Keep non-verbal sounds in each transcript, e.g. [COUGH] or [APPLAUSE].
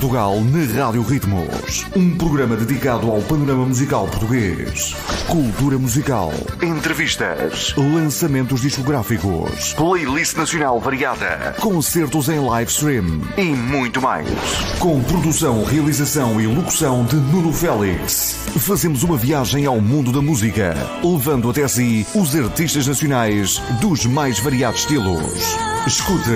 Portugal na Rádio Ritmos. Um programa dedicado ao panorama musical português. Cultura musical, entrevistas, lançamentos discográficos, playlist nacional variada, concertos em live stream e muito mais. Com produção, realização e locução de Nuno Félix. Fazemos uma viagem ao mundo da música, levando até si os artistas nacionais dos mais variados estilos. Escute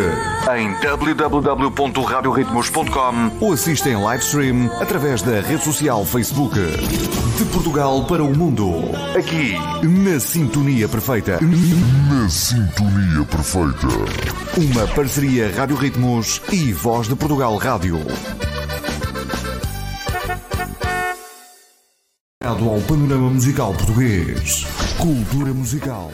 em www.radioritmos.com ou assista em live stream através da rede social Facebook. De Portugal para o mundo. Aqui, na Sintonia Perfeita. Na Sintonia Perfeita. Uma parceria Rádio Ritmos e Voz de Portugal Rádio. Ao panorama musical português. Cultura musical.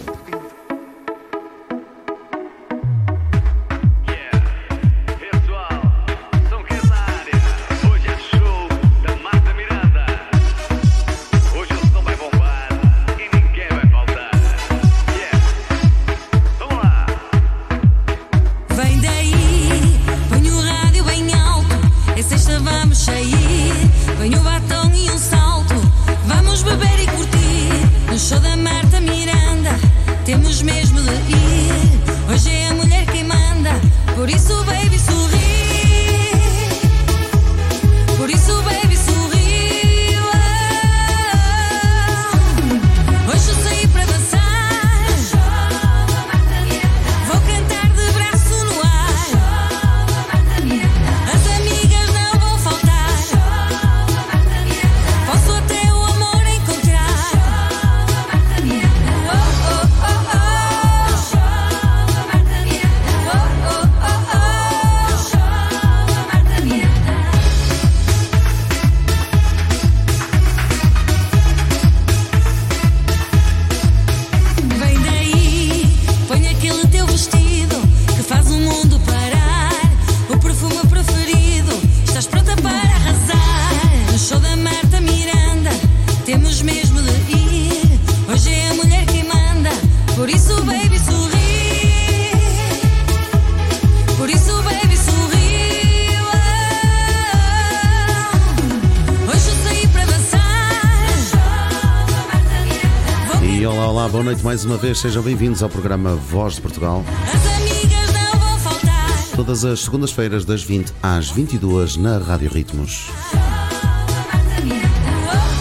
Uma vez. Sejam bem-vindos ao programa Voz de Portugal. As amigas não vão faltar. Todas as segundas-feiras, das 20 às 22 na Rádio Ritmos.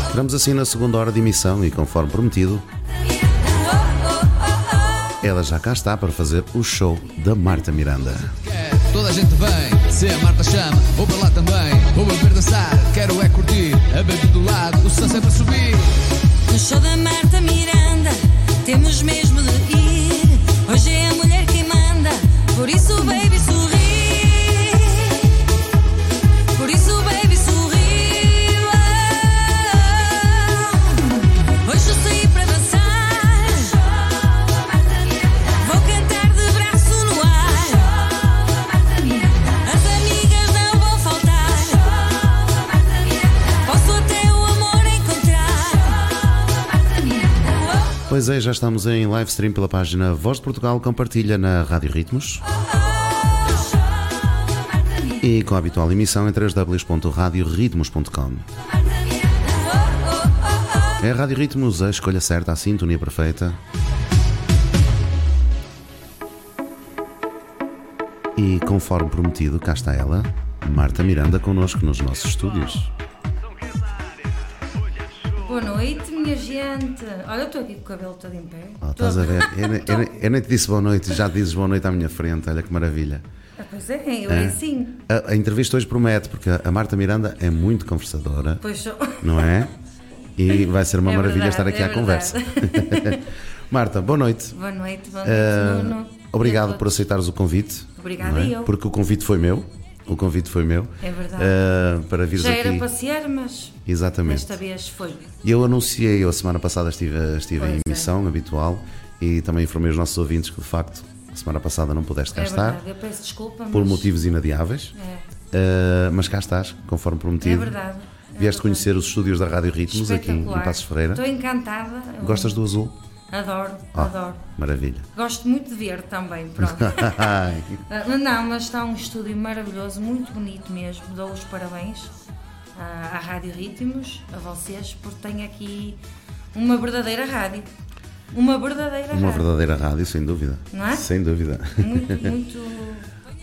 Entramos assim na segunda hora de emissão e, conforme prometido, ela já cá está para fazer o show da Marta Miranda. toda a gente vem. Se a Marta chama, vou para lá também. Vou beber dançar, quero é curtir. A baby do lado, o som sempre a subir. No show da Marta Miranda, temos mesmo de ir. Hoje é a mulher quem manda, por isso, baby, Pois é, já estamos em live stream pela página Voz de Portugal, compartilha na Rádio Ritmos. E com a habitual emissão em www.radioritmos.com. É a Rádio Ritmos, a escolha certa, a sintonia perfeita. E conforme prometido, cá está ela, Marta Miranda, connosco nos nossos estúdios. Minha gente. Olha, eu estou aqui com o cabelo todo em pé. Oh, estás a ver? Eu, nem- eu nem- eu nem te disse boa noite, já dizes boa noite à minha frente, olha que maravilha. Ah, pois é, eu é assim. A, a entrevista hoje promete, porque a Marta Miranda é muito conversadora, Pois sou. não é? E vai ser uma É maravilha verdade, estar aqui é à conversa. [LAUGHS] Marta, boa noite. Boa noite, boa noite, Ah, Nuno. obrigado por aceitares o convite. Obrigada é? eu. Porque o convite foi meu. O convite foi meu. É verdade. Ah, para vires Já aqui. era passear, mas Exatamente. desta vez foi. E eu anunciei, eu a semana passada estive, estive em Pois é. emissão habitual e também informei os nossos ouvintes que de facto a semana passada não pudeste cá É estar verdade, eu peço desculpa, mas... por motivos inadiáveis. É, Uh, mas cá estás, conforme é prometido. verdade. é Vieste verdade. conhecer os estúdios da Rádio Ritmos aqui em. Passos Ferreira. Estou encantada. Gostas do azul? Adoro, Ah, adoro. Maravilha. Gosto muito de ver também, [LAUGHS] pronto. Ah, não, mas está um estúdio maravilhoso, muito bonito mesmo. Dou os parabéns à, à Rádio Ritmos, a vocês, porque tem aqui uma verdadeira rádio. Uma verdadeira Uma rádio. verdadeira rádio, sem dúvida. Não é? Sem dúvida. Muito, [LAUGHS] muito,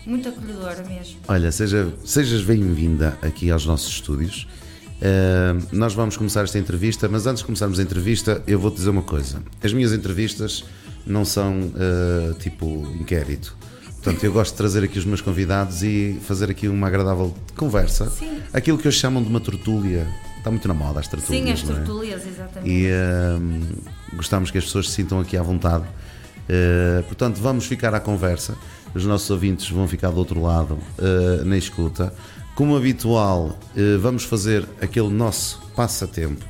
muito acolhedora mesmo. Olha, seja, sejas bem-vinda aqui aos nossos estúdios. Uh, nós vamos começar esta entrevista, mas antes de começarmos a entrevista, eu vou-te dizer uma coisa. As minhas entrevistas não são uh, tipo inquérito. Portanto, eu gosto de trazer aqui os meus convidados e fazer aqui uma agradável conversa. Sim. Aquilo que eles chamam de uma tertúlia. Está muito na moda as tertúlias. Sim, as é? tertúlias, exatamente. e uh, gostamos que as pessoas se sintam aqui à vontade. Uh, portanto, vamos ficar à conversa. Os nossos ouvintes vão ficar do outro lado uh, na escuta. Como habitual, uh, vamos fazer aquele nosso passatempo.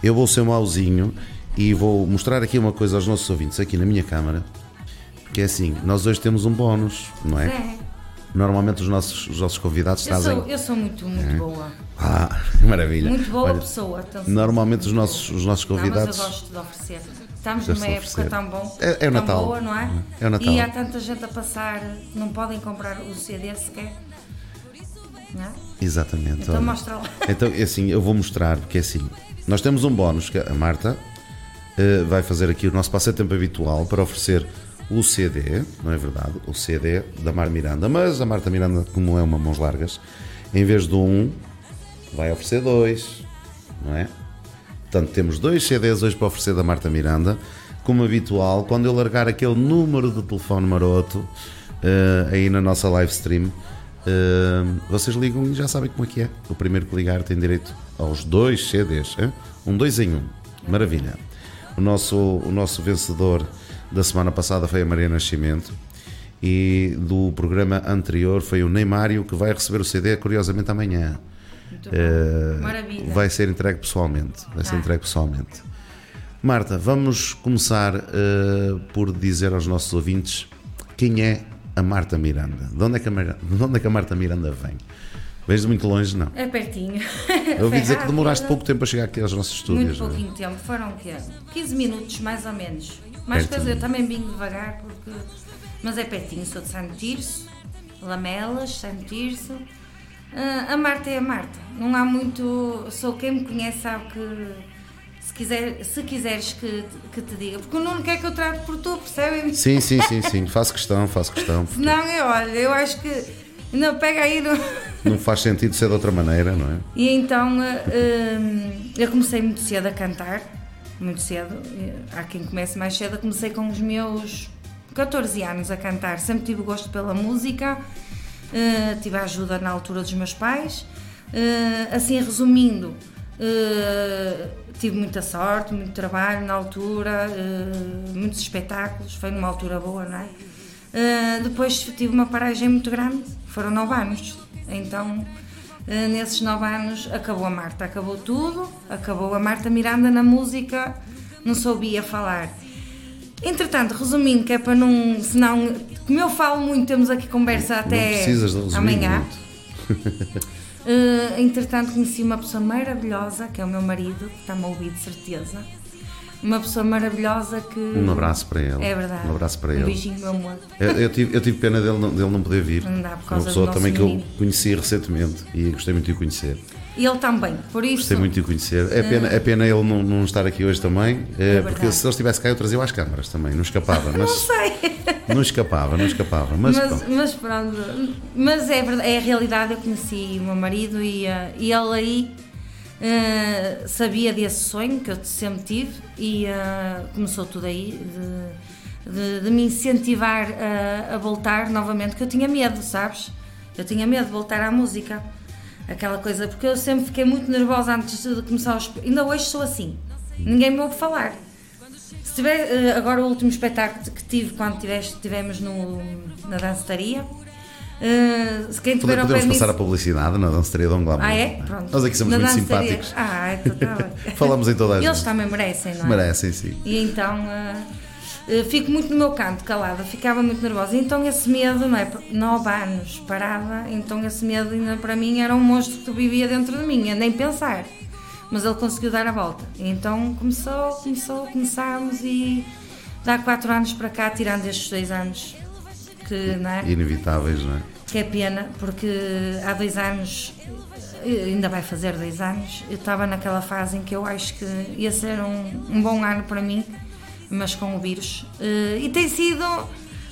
Eu vou ser mauzinho e vou mostrar aqui uma coisa aos nossos ouvintes, aqui na minha câmara. Que é assim, nós hoje temos um bónus, não é? É, Normalmente os nossos, os nossos convidados eu trazem. sou, eu sou muito, muito boa. Ah, [LAUGHS] maravilha. Muito boa Olha, pessoa. atenção. Normalmente os nossos, os nossos Não, convidados. mas eu gosto de oferecer. Estamos numa época tão bom, É- é o Natal. boa, não é? É o Natal. E há tanta gente a passar, não podem comprar o CD sequer. Não é? Exatamente. Então olha. mostra lá. Então, é assim, eu vou mostrar, porque é assim, nós temos um bónus que a Marta eh, vai fazer aqui o nosso passatempo habitual para oferecer o CD, não é verdade? O CD da Mar Miranda, mas a Marta Miranda, como é uma mãos largas, em vez de um, vai oferecer dois, não é? Portanto, temos dois CDs hoje para oferecer da Marta Miranda. Como habitual, quando eu largar aquele número de telefone maroto eh, aí na nossa live stream, vocês ligam e já sabem como é que é. O primeiro que ligar tem direito aos dois CDs. hein? Um dois em um. Maravilha. O nosso, o nosso vencedor da semana passada foi a Maria Nascimento. E do programa anterior foi o Neymário, que vai receber o CD, curiosamente, amanhã. Maravilha. vai ser entregue pessoalmente. Vai ser Ah. entregue pessoalmente. Marta, vamos começar eh, por dizer aos nossos ouvintes quem é a Marta Miranda. De onde é que a, onde é que a Marta Miranda vem? Vens de muito longe, não. É pertinho. [LAUGHS] Eu ouvi dizer que demoraste pouco tempo a chegar aqui aos nossos estúdios. Muito é? pouquinho tempo, foram o quê? 15 minutos mais ou menos. Mais Pertinho. coisa, eu também vim devagar, porque... mas é pertinho, sou de Santo Tirso, Lamelas, Santo Tirso. Ah, a Marta é a Marta, não há muito. Sou quem me conhece sabe que se, quiser, se quiseres que, que te diga, porque o Nuno quer que eu trate por tu, percebem? Sim, sim, sim, sim. Faço questão, faço questão. porque Não, eu olha, eu acho que. Não, pega aí no. Não faz sentido ser de outra maneira, não é? E então eh, hum, eu comecei muito cedo a cantar, muito cedo. Eh, Há quem comece mais cedo, eu comecei com os meus 14 anos a cantar. Sempre tive gosto pela música, eh, tive a ajuda na altura dos meus pais. Eh, assim, resumindo, eh, tive muita sorte, muito trabalho na altura, eh, muitos espetáculos, foi numa altura boa, não é? Uh, depois tive uma paragem muito grande, foram nove anos. Então, uh, nesses nove anos, acabou a Marta, acabou tudo, acabou a Marta Miranda na música, não soubia falar. Entretanto, resumindo, que é para não. Senão, como eu falo muito, temos aqui conversa até amanhã. [LAUGHS] Uh, entretanto, conheci uma pessoa maravilhosa, que é o meu marido, que está-me a ouvir de certeza. Uma pessoa maravilhosa que. Um abraço para ele. É verdade. Um abraço para Um ele. beijinho, meu amor. Eu, eu tive, eu tive pena dele não, dele não poder vir. Não dá, por Uma causa pessoa do também que eu conheci recentemente e gostei muito de o conhecer. E ele também, por isso. Gostei muito de o conhecer. É pena, é pena ele não, não estar aqui hoje também, eh, É porque se ele estivesse cá eu trazia às câmaras também, não escapava. [LAUGHS] Não Mas sei. Não escapava, não escapava. Mas, Mas, pronto. mas pronto. Mas é, verdade, é a realidade. Eu conheci o meu marido e, eh, e ele aí eh, sabia desse sonho que eu sempre tive e eh, começou tudo aí de, de- de me incentivar a, a voltar novamente, que eu tinha medo, sabes? Eu tinha medo de voltar à música. Aquela coisa, porque eu sempre fiquei muito nervosa antes de começar os. Ainda hoje sou assim. Ninguém me ouve falar. Se tiver eh, agora o último espetáculo que tive quando tiveste, tivemos no, na dançaria, eh, se quem tiver Podemos de mim- passar a publicidade na dançaria Dom Glamour. Ah, é? Pronto. Nós aqui somos Na muito dançaria- simpáticos. Ah, então tá. [LAUGHS] Falamos em toda a Eles gente. também merecem, não é? Merecem, sim. E então eh, eh, fico muito no meu canto, calada, ficava muito nervosa. Então esse medo, não é? Nove anos parada, então esse medo ainda para mim era um monstro que vivia dentro de mim, nem pensar. Mas ele conseguiu dar a volta. Então começou, começou, começámos e dá quatro anos para cá, tirando estes dois anos, que, não é? Inevitáveis, não é? que é pena, porque há dois anos, ainda vai fazer dois anos, eu estava naquela fase em que eu acho que ia ser um, um bom ano para mim, mas com o vírus. Eh, E tem sido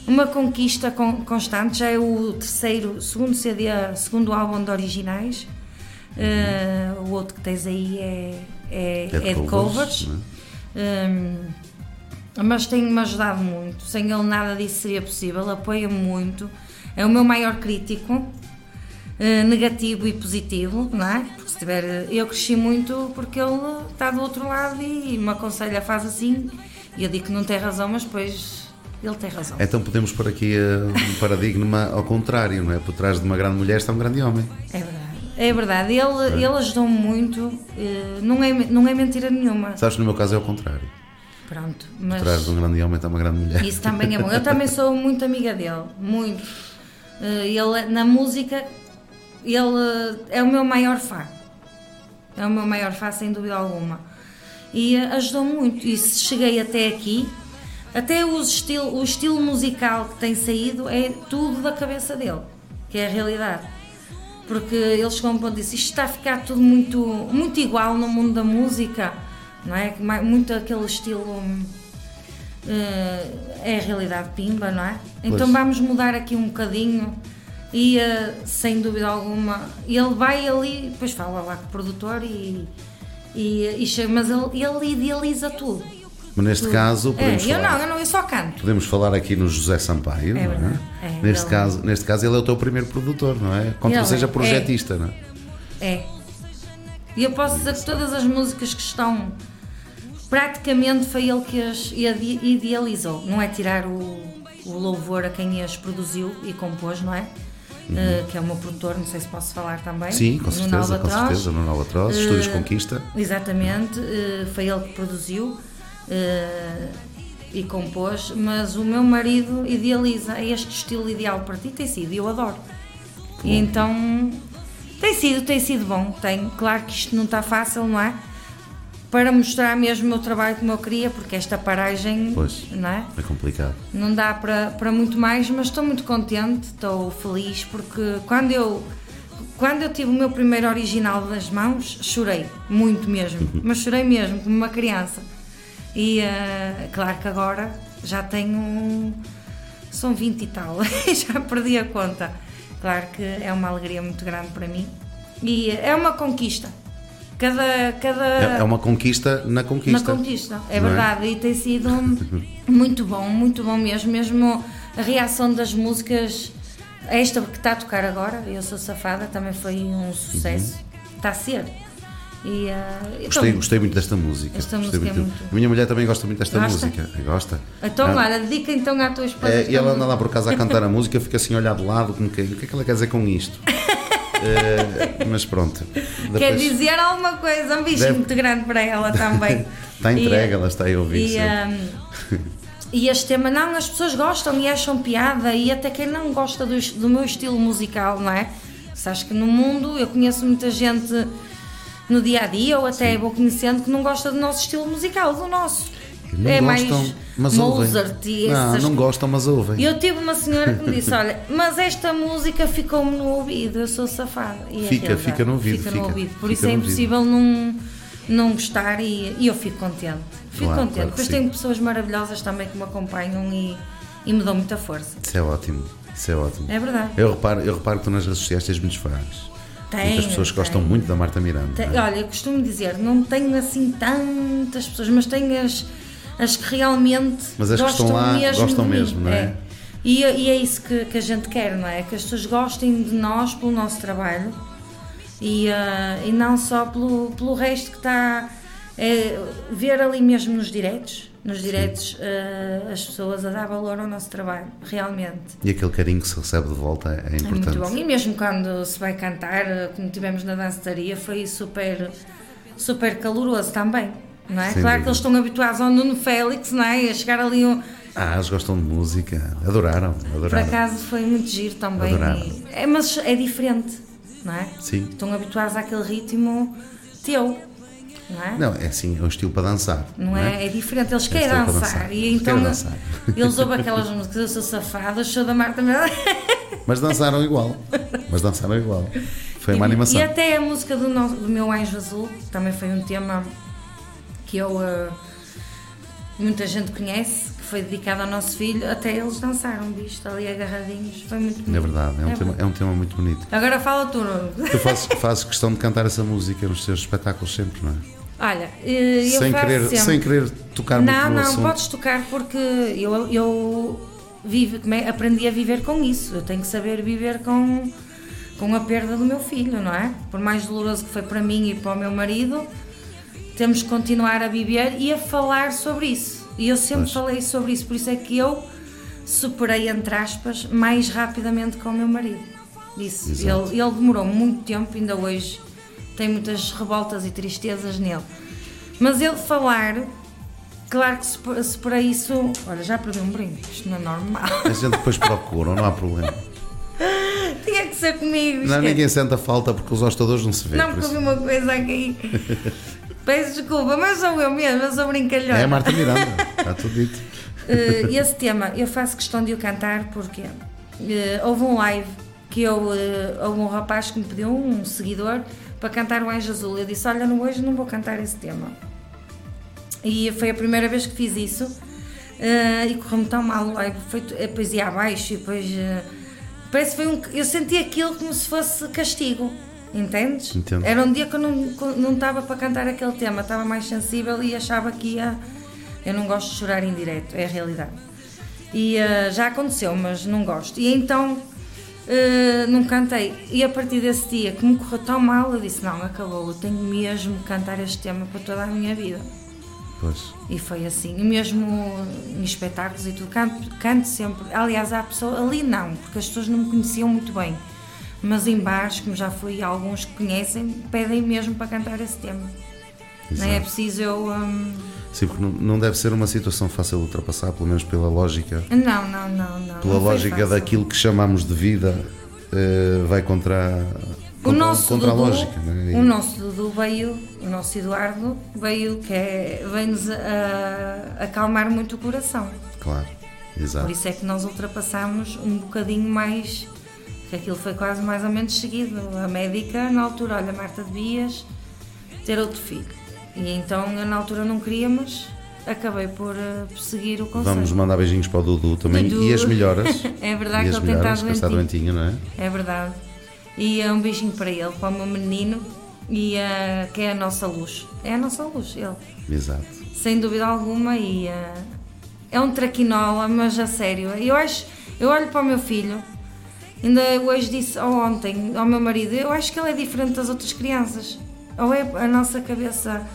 uma conquista con- constante, já é o terceiro, segundo CD, segundo álbum de originais. Eh, o outro que tens aí é, é, É de é de covers, covers. não Hum, mas tem-me ajudado muito. Sem ele nada disso seria possível. Apoia-me muito. É o meu maior crítico, eh, negativo e positivo, não é? Porque se tiver, eu cresci muito porque ele está do outro lado e me aconselha, faz assim. E eu digo que não tem razão, mas depois ele tem razão. Então podemos pôr aqui um paradigma ao contrário, não é? Por trás de uma grande mulher está um grande homem. É verdade. É verdade. Ele, ele ajudou-me muito. eh, Não é, não é mentira nenhuma. Sabes que no meu caso é o contrário. Pronto. Mas... trás de um grande homem está uma grande mulher. Isso também é bom. Eu também sou muito amiga dele, muito. Eh, Ele, na música, ele é o meu maior fã. É o meu maior fã, sem dúvida alguma. E ajudou-me muito. E se cheguei até aqui, até o estilo, o estilo musical que tem saído é tudo da cabeça dele, que é a realidade. Porque ele chegou a um ponto disse: Isto está a ficar tudo muito, muito igual no mundo da música, não é? Muito aquele estilo. eh, é a realidade pimba, não é? Então Pois. vamos mudar aqui um bocadinho e eh, sem dúvida alguma ele vai ali, depois fala lá com o produtor e, e, e chega, mas ele, ele idealiza tudo. Mas neste caso, É, podemos, eu falar, não, eu não, eu só canto. podemos falar aqui no José Sampaio, É não é? é, neste, ele- caso, neste caso, ele é o teu primeiro produtor, não é? Quando Ele tu seja é. projetista, não é? É. E eu posso dizer que todas as músicas que estão praticamente foi ele que as ide- idealizou. Não é tirar o, o louvor a quem as produziu e compôs, não é? Eh, que é o meu produtor, não sei se posso falar também. Uhum. Sim, com certeza, com Albatroz. certeza. No Albatroz, Eh, Estúdios Conquista. Exatamente, eh, foi ele que produziu eh, e compôs, mas o meu marido idealiza este estilo ideal para ti, tem sido, e eu adoro. E então tem sido, tem sido bom, tem. Claro que isto não está fácil, não é? Para mostrar mesmo o meu trabalho como eu queria, porque esta paragem Pois. não é? É complicado. não dá para, para muito mais, mas estou muito contente, estou feliz, porque quando eu, quando eu tive o meu primeiro original nas mãos, chorei, muito mesmo, mas chorei mesmo, como uma criança. E eh, claro que agora já tenho, são 20 e tal, [LAUGHS] já perdi a conta. Claro que é uma alegria muito grande para mim e é uma conquista. Cada, cada, É, é uma conquista na conquista. na conquista, é é? verdade, e tem sido [LAUGHS] muito bom, muito bom mesmo, mesmo a reação das músicas, esta que está a tocar agora, Eu Sou Safada, também foi um sucesso, está a ser. E, ah, Uhum. então, Gostei, gostei muito desta música. Esta Gostei música é muito- A minha mulher também gosta muito desta Gosta? música. Gosta. Então, Ah, olha, dedica então à tua esposa. é, e ela anda música. lá por casa a cantar a [LAUGHS] música, fica assim a olhar de lado, como que, o que é que ela quer dizer com isto? É, [LAUGHS] mas pronto. Quer Depois- dizer alguma coisa, um beijinho Deve- muito grande para ela [LAUGHS] também. Está entregue, E, ela está aí a ouvir. E, hum, e este tema, não, as pessoas gostam e acham piada, e até quem não gosta do, do meu estilo musical, não é? Sabes que no mundo eu conheço muita gente no dia a dia, ou até vou conhecendo, que não gosta do nosso estilo musical, do nosso. não é gostam, mais mas ouvem. Mozart e Não, essas não gostam, mas ouvem. eu tive uma senhora que me disse: [LAUGHS] Olha, mas esta música ficou-me no ouvido, eu sou safada. E é Fica, realidade, fica no ouvido, Fica fica. no ouvido. Por isso é impossível não, não gostar e, e eu fico contente. Fico Claro, contente. claro Depois sim. tenho pessoas maravilhosas também que me acompanham e, e me dão muita força. Isso é ótimo. Isso é ótimo. É verdade. Eu reparo, eu reparo que tu nas redes sociais tens muitos fãs. Tenho, Muitas pessoas que gostam muito da Marta Miranda. Te- não é? Olha, costumo dizer, não tenho assim tantas pessoas, mas tenho as, as que realmente Mas as que gostam estão lá, mesmo gostam mesmo, não é? E, e é isso que, que a gente quer, não é? Que as pessoas gostem de nós pelo nosso trabalho e, ah, e não só pelo, pelo resto que está. É, ver ali mesmo nos diretos, nos diretos ah, as pessoas a dar valor ao nosso trabalho, realmente. E aquele carinho que se recebe de volta é, é É importante. muito bom. E mesmo quando se vai cantar, eh, como tivemos na dançaria, foi super, super caloroso também. Não é? Sem claro dúvida. que eles estão habituados ao Nuno Félix, não é? A chegar ali. um- Ah, eles gostam de música. Adoraram, Por adoraram. acaso foi muito giro também. E- é, mas é diferente, não é? Sim. Estão habituados àquele ritmo teu. Não é? Não, é assim, é um estilo para dançar. Não é? É diferente, eles querem estilo para dançar. dançar. E então querem dançar. [LAUGHS] eles ouvem aquelas músicas, eu sou safada, sou da Marta. [LAUGHS] Mas dançaram igual. Mas dançaram igual. Foi uma animação. E até a música do, no- do meu Anjo Azul também foi um tema que eu eh, muita gente conhece, que foi dedicado ao nosso filho, até eles dançaram visto ali agarradinhos. Foi muito bonito. É verdade, é um, tema, bom. é um tema muito bonito. Agora fala tu, Nuno. Tu fazes, fazes questão de cantar essa música nos teus espetáculos sempre, não é? Olha, eh, eu sem, faço querer, sempre. sem querer tocar muito Não, não, assunto. podes tocar porque eu, eu vive, é, aprendi a viver com isso. Eu tenho que saber viver com, com a perda do meu filho, não é? Por mais doloroso que foi para mim e para o meu marido, temos que continuar a viver e a falar sobre isso. E eu sempre Pois. falei sobre isso, por isso é que eu superei, entre aspas, mais rapidamente com o meu marido. Isso. Ele, ele demorou muito tempo, ainda hoje tem muitas revoltas e tristezas nele. Mas ele falar, claro que se, se por isso. Olha, já perdi um brinde, isto não é normal. A gente depois procura, não há problema. [LAUGHS] Tinha que ser comigo. Não, é- ninguém sente a falta porque os hostadores não se vê. Não, por porque vi uma coisa aqui. [LAUGHS] Peço desculpa, mas sou eu mesmo, eu sou brincalhona. É a Marta Miranda, está tudo dito. [LAUGHS] Eh, esse tema, eu faço questão de o cantar porque eh, houve um live que eu, eh, houve um rapaz que me pediu, um seguidor, para cantar o Anjo Azul. Eu disse: Olha, não, hoje não vou cantar esse tema. E foi a primeira vez que fiz isso eh, e correu-me tão mal live. Foi, depois ia abaixo e depois. eh, parece que foi um. Eu senti aquilo como se fosse castigo. Entendes? Entendo. Era um dia que eu não não estava para cantar aquele tema, estava mais sensível e achava que ia. Eu não gosto de chorar em direto, é a realidade. E eh, já aconteceu, mas não gosto. E então eh, não cantei. E a partir desse dia que me correu tão mal, eu disse: Não, acabou, eu tenho mesmo que cantar este tema para toda a minha vida. Pois. E foi assim. E mesmo em espetáculos e tudo, canto, canto sempre. Aliás, há pessoas, ali não, porque as pessoas não me conheciam muito bem. Mas em bares, como já fui, alguns que conhecem, pedem mesmo para cantar esse tema. Nem é Exato. preciso eu. hum, Sim, porque não- deve ser uma situação fácil de ultrapassar, pelo menos pela lógica. Não, não, não, não. Pela não lógica daquilo que chamamos de vida, eh, vai contra, O contra, nosso, contra Dudu, a lógica. né? E- o nosso Dudu veio, o nosso Eduardo veio, que é, vem-nos a- acalmar muito o coração. Claro, Por exato. isso é que nós ultrapassamos um bocadinho mais, que aquilo foi quase mais ou menos seguido. A médica, na altura, olha, Marta, devias ter outro filho. E então, eu na altura não queria, mas acabei por eh, seguir o conselho. Vamos mandar beijinhos para o Dudu também Dudu. e as melhoras. [LAUGHS] É verdade e que ele tem melhoras, estado que está doentinho. não é? É verdade. E é um beijinho para ele, para o meu menino, e eh, que é a nossa luz. É a nossa luz, ele. Exato. Sem dúvida alguma, e eh, é um traquinola, mas a sério. Eu acho, eu olho para o meu filho, ainda hoje disse, ou ontem, ao meu marido, eu acho que ele é diferente das outras crianças. Ou é a nossa cabeça.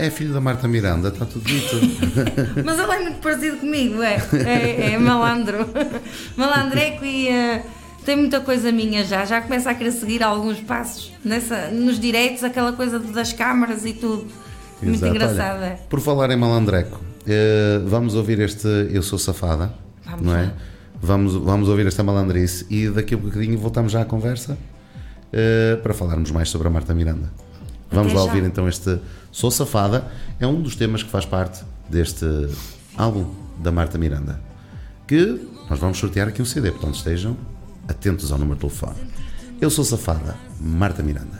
É filho da Marta Miranda, está tudo dito. [LAUGHS] Mas ele é muito parecido comigo, é. É, é malandro. [LAUGHS] Malandreco e eh, tem muita coisa minha já. Já começa a querer seguir alguns passos nessa, nos direitos, aquela coisa das câmaras e tudo. Muito Exato. Olha, é. Por falar em malandreco, eh, vamos ouvir este Eu Sou Safada, Vamos não é? Vamos, vamos ouvir esta malandrice e daqui a um bocadinho voltamos já à conversa eh, para falarmos mais sobre a Marta Miranda. Vamos Até lá já. ouvir então este Sou Safada, é um dos temas que faz parte deste álbum da Marta Miranda. Que nós vamos sortear aqui um CD, portanto estejam atentos ao número de telefone. Eu sou Safada, Marta Miranda.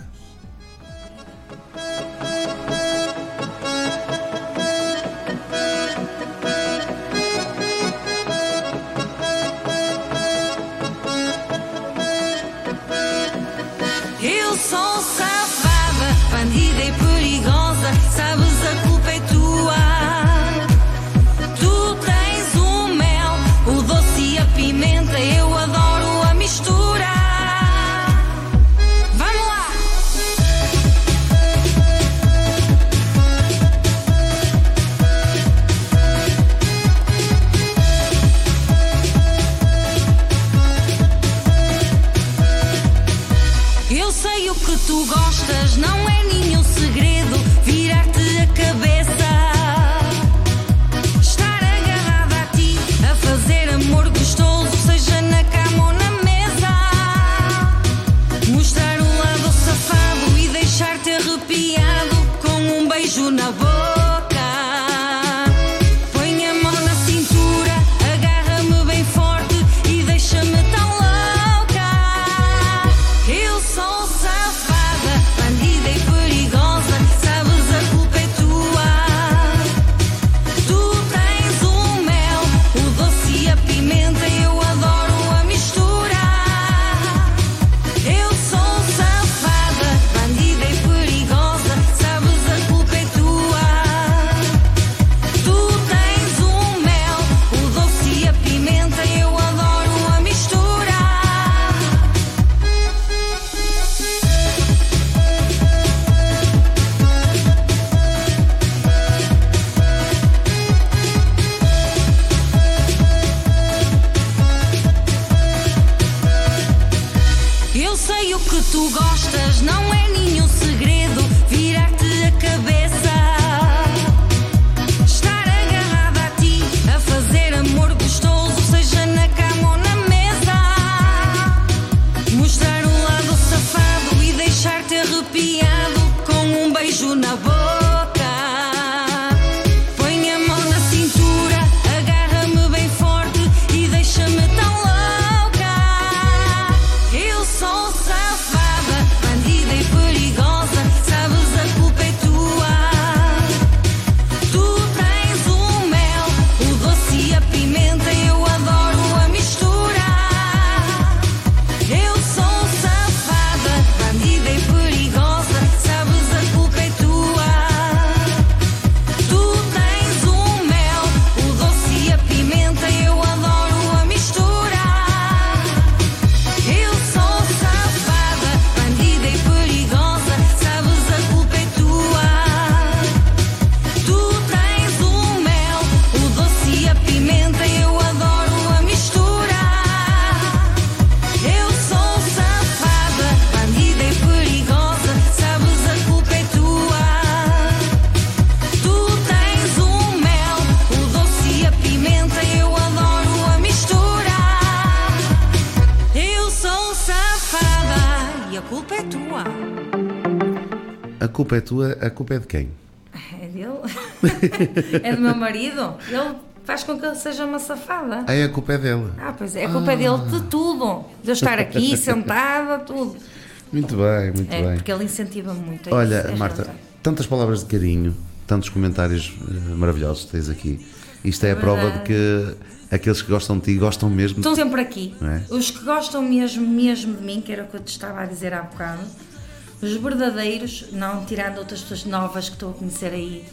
Culpa é tua, a culpa é de quem? É dele? [LAUGHS] é do meu marido? Ele faz com que ele seja uma safada. Aí a culpa é dela. Ah, pois é, a culpa é dele de tudo. De eu estar aqui [LAUGHS] sentada, tudo. Muito bem, muito É, bem. porque ele incentiva muito. é Olha, isso, é Marta, razão. tantas palavras de carinho, tantos comentários eh, maravilhosos que tens aqui. Isto é a prova de que aqueles que gostam de ti gostam mesmo de Estão sempre aqui. É? Os que gostam mesmo, mesmo de mim, que era o que eu te estava a dizer há bocado, os verdadeiros, não tirando outras pessoas novas que estou a conhecer aí,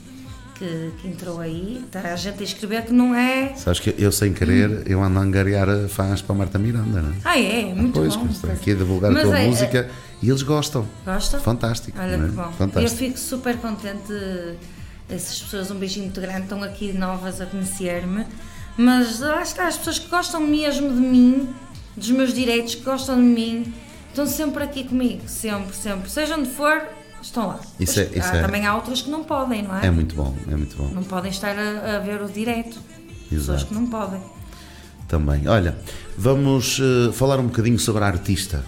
que, que entrou aí, está a gente a escrever que não é. Sabes que eu, sem querer, eu ando a angariar fãs para a Marta Miranda, não é? Ah, é, muito pois, bom. que estou aqui a divulgar Mas a tua é- música e eles gostam. Gosta? Fantástico. Olha é? que bom. Fantástico. Eu fico super contente. Essas pessoas, um beijinho muito grande, estão aqui novas a conhecer-me. Mas lá está, as pessoas que gostam mesmo de mim, dos meus direitos, que gostam de mim, estão sempre aqui comigo. Sempre, sempre. Seja onde for, estão lá. Isso é- isso há- é- Também há outras que não podem, não é? É muito bom, é muito bom. Não podem estar a, a ver o. Pessoas Exato. que não podem. Também. Olha, vamos eh, falar um bocadinho sobre a artista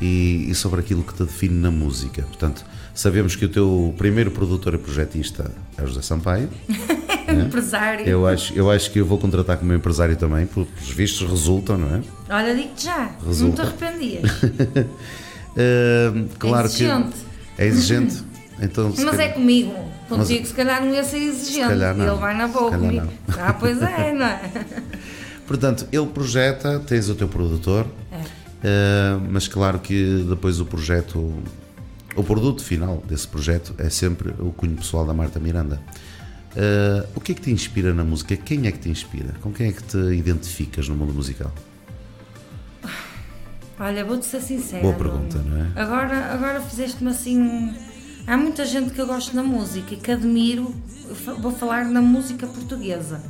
e, e sobre aquilo que te define na música. Portanto, sabemos que o teu primeiro produtor e projetista é o José Sampaio. [LAUGHS] Empresário. Eu acho, eu acho que eu vou contratar como empresário também, porque os vistos resultam, não é? Olha, digo-te já, Resulta. não te arrependias. [LAUGHS] Eh, claro exigente. que é exigente. Então, se Mas é calhar- comigo. Contigo, Mas- se calhar não ia ser exigente. não. Ele vai na boa Se comigo. Ah, pois é, [LAUGHS] não é? Portanto, ele projeta, tens o teu produtor, É. eh, mas claro que depois o projeto, o produto final desse projeto é sempre o cunho pessoal da Marta Miranda. Eh, o que é que te inspira na música? Quem é que te inspira? Com quem é que te identificas no mundo musical? [SIGHS] Olha, vou-te ser sincera. Boa pergunta, não é? Agora, agora fizeste-me assim. Há muita gente que eu gosto na música e que admiro. Vou falar na música portuguesa.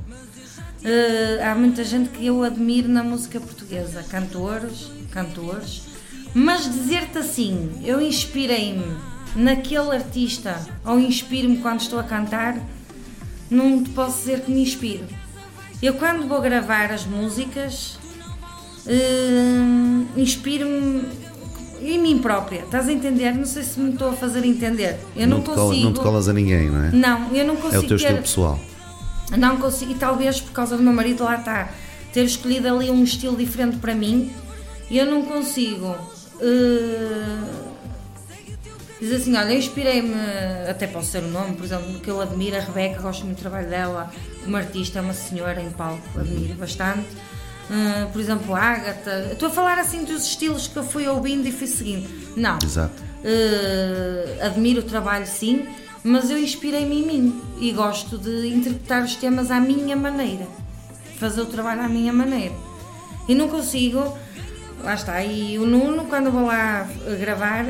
Eh, há muita gente que eu admiro na música portuguesa, cantores, cantores. Mas dizer-te assim, eu inspirei-me naquele artista ou inspiro-me quando estou a cantar, não te posso dizer que me inspiro. Eu quando vou gravar as músicas, hum, inspiro-me em mim própria. Estás a entender? Não sei se me estou a fazer entender. Eu não, te cola- consigo. não te colas a ninguém, não é? Não, eu não é consigo o teu ter- estilo pessoal. não consigo, e talvez por causa do meu marido lá está, ter escolhido ali um estilo diferente para mim, eu não consigo eh, dizer assim, olha, eu inspirei-me, até posso ser o nome, por exemplo, que eu admiro, a Rebeca, gosto muito do trabalho dela, como artista, é uma senhora em palco, admiro bastante. Eh, por exemplo, a Ágata, estou a falar assim dos estilos que eu fui ouvindo e fui seguindo. Não, Exato. Uh, admiro o trabalho sim, mas eu inspirei-me em mim e gosto de interpretar os temas à minha maneira, fazer o trabalho à minha maneira. E não consigo, lá está, e o Nuno, quando eu vou lá uh, gravar,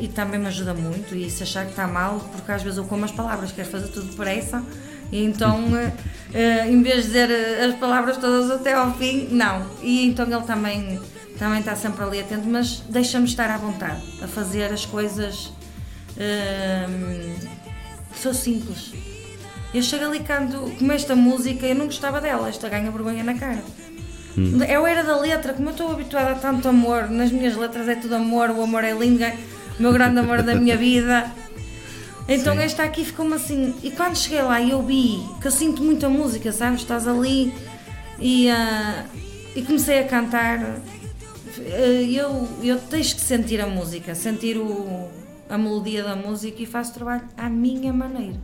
e também me ajuda muito, e se achar que está mal, porque às vezes eu como as palavras, quero fazer tudo depressa, e então, uh, [LAUGHS] uh, em vez de dizer uh, as palavras todas até ao fim, não. E então ele também também está sempre ali atento, mas deixa-me estar à vontade a fazer as coisas. hum, sou simples. Eu chego ali canto, como esta música, eu não gostava dela, esta ganha vergonha na cara. Eu era da letra, como eu estou habituada a tanto amor, nas minhas letras é tudo amor, o amor é lindo, meu grande amor da minha vida. [LAUGHS] Então Sim. esta aqui ficou-me assim. E quando cheguei lá e eu vi que eu sinto muita música, sabes? Estás ali e, ah, e comecei a cantar. eh, Eu, eu que sentir a música, sentir o, a melodia da música e faço trabalho à minha maneira.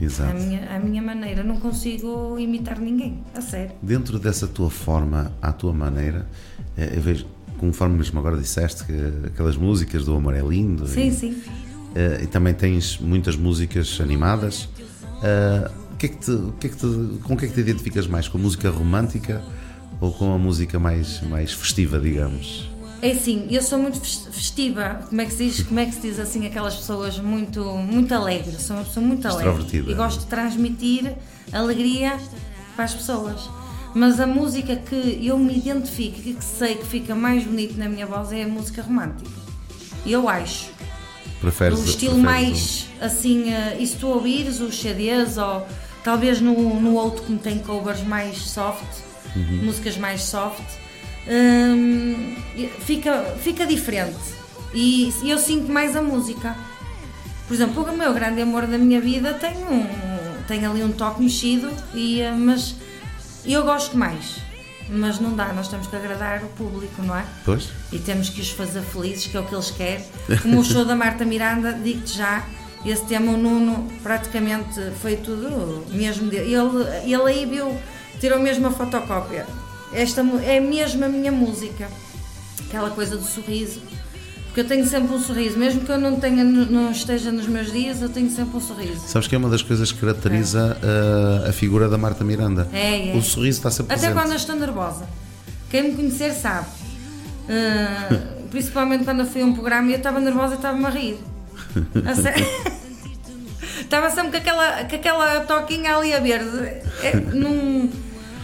À Exato. minha, à minha maneira. Não consigo imitar ninguém, a sério. Dentro dessa tua forma, à tua maneira, eh, eu vejo, conforme mesmo agora disseste, que aquelas músicas do Amor é Lindo. Sim, e, sim. eh, e também tens muitas músicas animadas. O que é que te- que é que te- com o que é que te identificas mais? Com a música romântica ou com a música mais, mais festiva, digamos? É assim, eu sou muito fes- festiva, como é que se diz, como é que se diz assim, aquelas pessoas muito, muito alegres, sou uma pessoa muito alegre e gosto de transmitir alegria para as pessoas. Mas a música que eu me identifico e que sei que fica mais bonito na minha voz é a música romântica. Eu acho. Preferes, o estilo mais assim, eh, e se tu ouvires os CDs ou talvez no, no outro que tem covers mais soft, Uhum. músicas mais soft, hum, fica, fica diferente e eu sinto mais a música. Por exemplo, o meu grande amor da minha vida tem, um, tem ali um toque mexido, e, eh, mas eu gosto mais. Mas não dá, nós temos que agradar o público, não é? Pois? e temos que os fazer felizes, que é o que eles querem. Como o show da Marta Miranda, digo-te já, esse tema o Nuno praticamente foi tudo mesmo dele. Ele, ele aí viu, tirou mesmo a fotocópia. Esta é mesmo a minha música, aquela coisa do sorriso. Porque eu tenho sempre um sorriso, mesmo que eu não, tenha, não esteja nos meus dias, eu tenho sempre um sorriso. Sabes que é uma das coisas que caracteriza eh, a figura da Marta Miranda. É, é. O sorriso está sempre Até presente. quando eu estou nervosa. Quem me conhecer sabe. Ah, [LAUGHS] principalmente quando eu fui a um programa e eu estava nervosa e estava-me a rir. A. [LAUGHS] Estava sempre com aquela, com aquela toquinha ali a verde. É, num-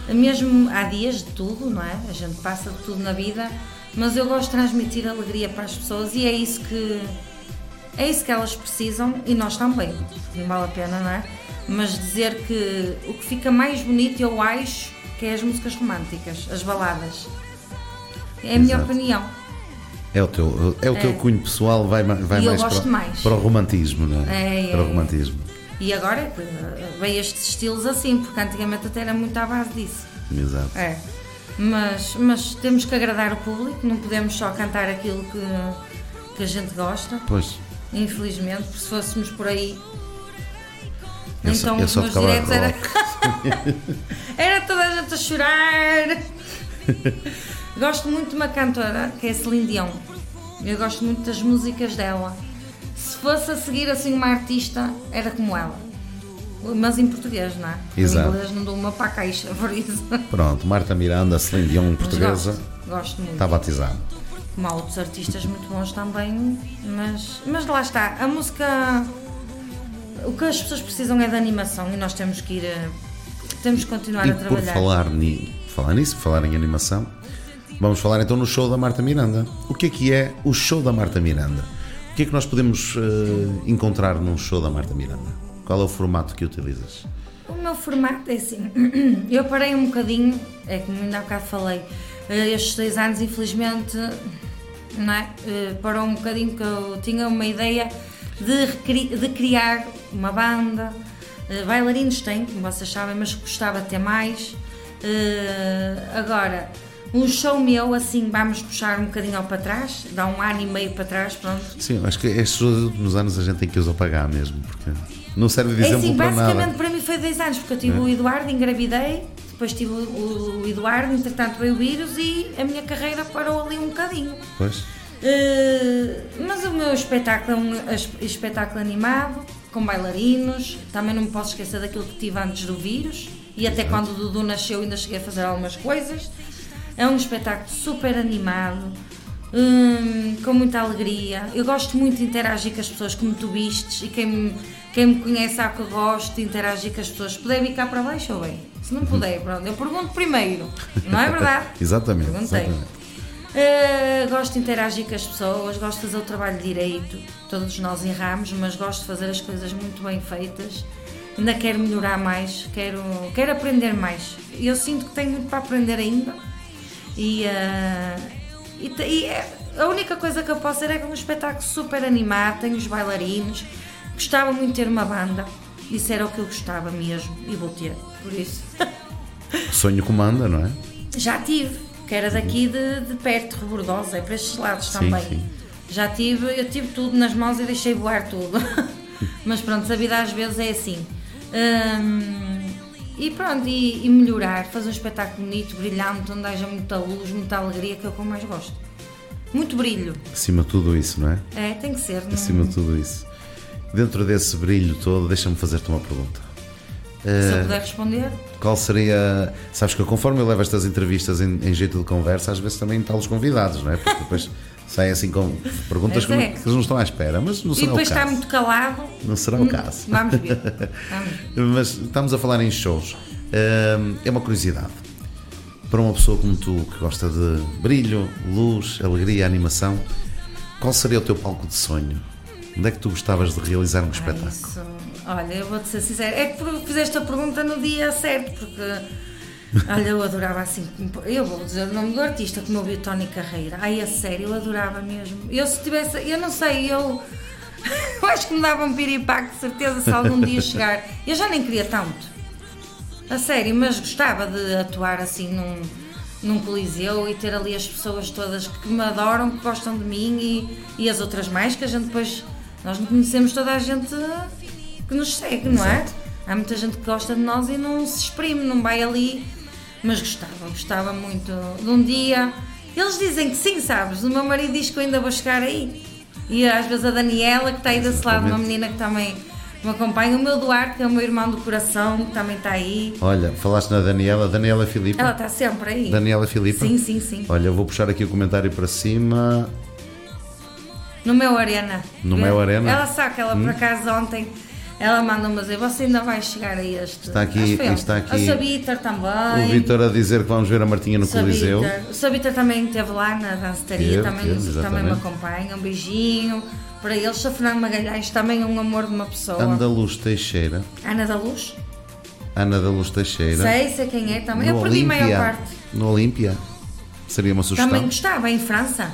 mesmo há dias de tudo, não é? A gente passa de tudo na vida, mas eu gosto de transmitir alegria para as pessoas e é isso que é isso que elas precisam e nós também. Não vale a pena, não é? Mas dizer que o que fica mais bonito, eu acho, que é as músicas românticas, as baladas. É a minha Exato. opinião. É o teu, é o teu É. cunho pessoal, vai, vai mais, para, o- mais. para o romantismo, não é? É, é, para o é. romantismo. E agora é que veio estes estilos assim, porque antigamente até era muito à base disso. Exato. É. Mas, mas temos que agradar o público, não podemos só cantar aquilo que, que a gente gosta, Pois, infelizmente, porque se fôssemos por aí. Eu só- então eu os só meus era. [LAUGHS] era toda a gente a chorar. [LAUGHS] gosto muito de uma cantora que é Celine Dion. Eu gosto muito das músicas dela. Se fosse a seguir assim uma artista, era como ela. Mas em português, não é? Exato. Em inglês não dou uma para a caixa, por isso. Pronto, Marta Miranda, Celine Dion, portuguesa, Gosto, gosto muito. está batizada. Como há outros artistas muito bons também, mas, mas lá está. A música. O que as pessoas precisam é de animação e nós temos que ir. eh, Temos que continuar E a por trabalhar. falar, ni, falar nisso, por falar em animação, vamos falar então no show da Marta Miranda. O que é que é o show da Marta Miranda? O que é que nós podemos eh, encontrar num show da Marta Miranda? Qual é o formato que utilizas? O meu formato é assim. [CLEARS THROAT] Eu parei um bocadinho, é como ainda há bocado falei, eh, estes dois anos, infelizmente, não é? Eh, parou um bocadinho que eu tinha uma ideia de, de criar uma banda. Eh, Bailarinos tem, como vocês sabem, mas gostava de ter mais. Agora, um show meu, assim, vamos puxar um bocadinho ao para trás, dá um ano e meio para trás, pronto. Sim, acho que estes últimos anos a gente tem que os apagar mesmo, porque não serve de É exemplo assim, para basicamente nada. para mim foi dois anos, porque eu tive o Eduardo, engravidei, depois tive o, o Eduardo, entretanto veio o vírus e a minha carreira parou ali um bocadinho. Pois, Eh, mas o meu espetáculo é um es- espetáculo animado, com bailarinos, também não me posso esquecer daquilo que tive antes do vírus e até quando o Dudu nasceu ainda cheguei a fazer algumas coisas. É um espetáculo super animado, hum, com muita alegria. Eu gosto muito de interagir com as pessoas, como tu vistes, e quem me, quem me conhece sabe que gosto de interagir com as pessoas. Se puder vir cá para baixo, ou bem. Se não puder, pronto, eu pergunto primeiro, não é verdade? [LAUGHS] exatamente. Perguntei. exatamente. Eh, gosto de interagir com as pessoas, gosto de fazer o trabalho direito. Todos nós erramos, mas gosto de fazer as coisas muito bem feitas. Ainda quero melhorar mais, quero, quero aprender mais. Eu sinto que tenho muito para aprender ainda. E, eh, e, e é- a única coisa que eu posso dizer é que é um espetáculo super animado, tenho os bailarinos. Gostava muito de ter uma banda. Isso era o que eu gostava mesmo e vou ter, por isso. [LAUGHS] Sonho comanda, não é? Já tive, que era daqui de, de perto, Rebordosa, é para estes lados Sim, também. sim. Já tive, eu tive tudo nas mãos e deixei voar tudo. [LAUGHS] Mas pronto, a vida às vezes é assim. Hum, e pronto, e, e melhorar, fazer um espetáculo bonito, brilhante, onde haja muita luz, muita alegria, que é o que eu mais gosto. Muito brilho. Acima de tudo isso, não é? É, tem que ser. não- Acima de tudo isso. Dentro desse brilho todo, deixa-me fazer-te uma pergunta. Se Eh, eu puder responder. Qual seria. Sabes que eu, conforme eu levo estas entrevistas em, em jeito de conversa, às vezes também está os convidados, não é? Porque depois [LAUGHS] saem assim com perguntas que, não- é. que eles não estão à espera, mas não E será depois o está caso. muito calado. Não será o caso. Vamos ver. [LAUGHS] Vamos. Mas estamos a falar em shows. Hum, É uma curiosidade. Para uma pessoa como tu, que gosta de brilho, luz, alegria, animação, qual seria o teu palco de sonho? Onde é que tu gostavas de realizar um Ah, espetáculo? isso. Olha, eu vou-te ser sincera. É que fizeste a pergunta no dia certo, porque. [LAUGHS] Olha, eu adorava assim. Eu vou dizer o nome do artista, como eu vi o Tony Carreira. Ai, a sério, eu adorava mesmo. Eu se tivesse. Eu não sei, eu. [LAUGHS] Eu acho que me dava um piripaque, de certeza, se algum dia chegar. Eu já nem queria tanto. A sério, mas gostava de atuar assim num, num coliseu e ter ali as pessoas todas que me adoram, que gostam de mim e, e as outras mais, que a gente depois. Nós não conhecemos toda a gente que nos segue, não é? Há muita gente que gosta de nós e não se exprime, não vai ali. Mas gostava, gostava muito de um dia. Eles dizem que sim, sabes? O meu marido diz que eu ainda vou chegar aí. E às vezes a Daniela, que está aí desse lado, uma menina que também me acompanha. O meu Duarte, que é o meu irmão do coração, que também está aí. Olha, falaste na Daniela, Daniela Filipe. Ela está sempre aí. Daniela Filipe. Sim, sim, sim. Olha, eu vou puxar aqui o comentário para cima. No meu Arena. No meu Arena? Hum? Ela sabe que ela por acaso ontem. Ela manda-me dizer, você ainda vai chegar a este. Está aqui- Acho está aqui A Sabiter também. O Vitor a dizer que vamos ver a Martinha no Sabiter. Coliseu. O Sabiter também esteve lá na Teve, também, teve, também me acompanha. Um beijinho para eles. O Fernando Magalhães também é um amor de uma pessoa. Ana da Luz Teixeira. Ana da Luz? Ana da Luz Teixeira. Sei, sei quem é também. No Eu perdi a maior parte. No Olímpia. Seria uma sugestão. Também gostava, em França.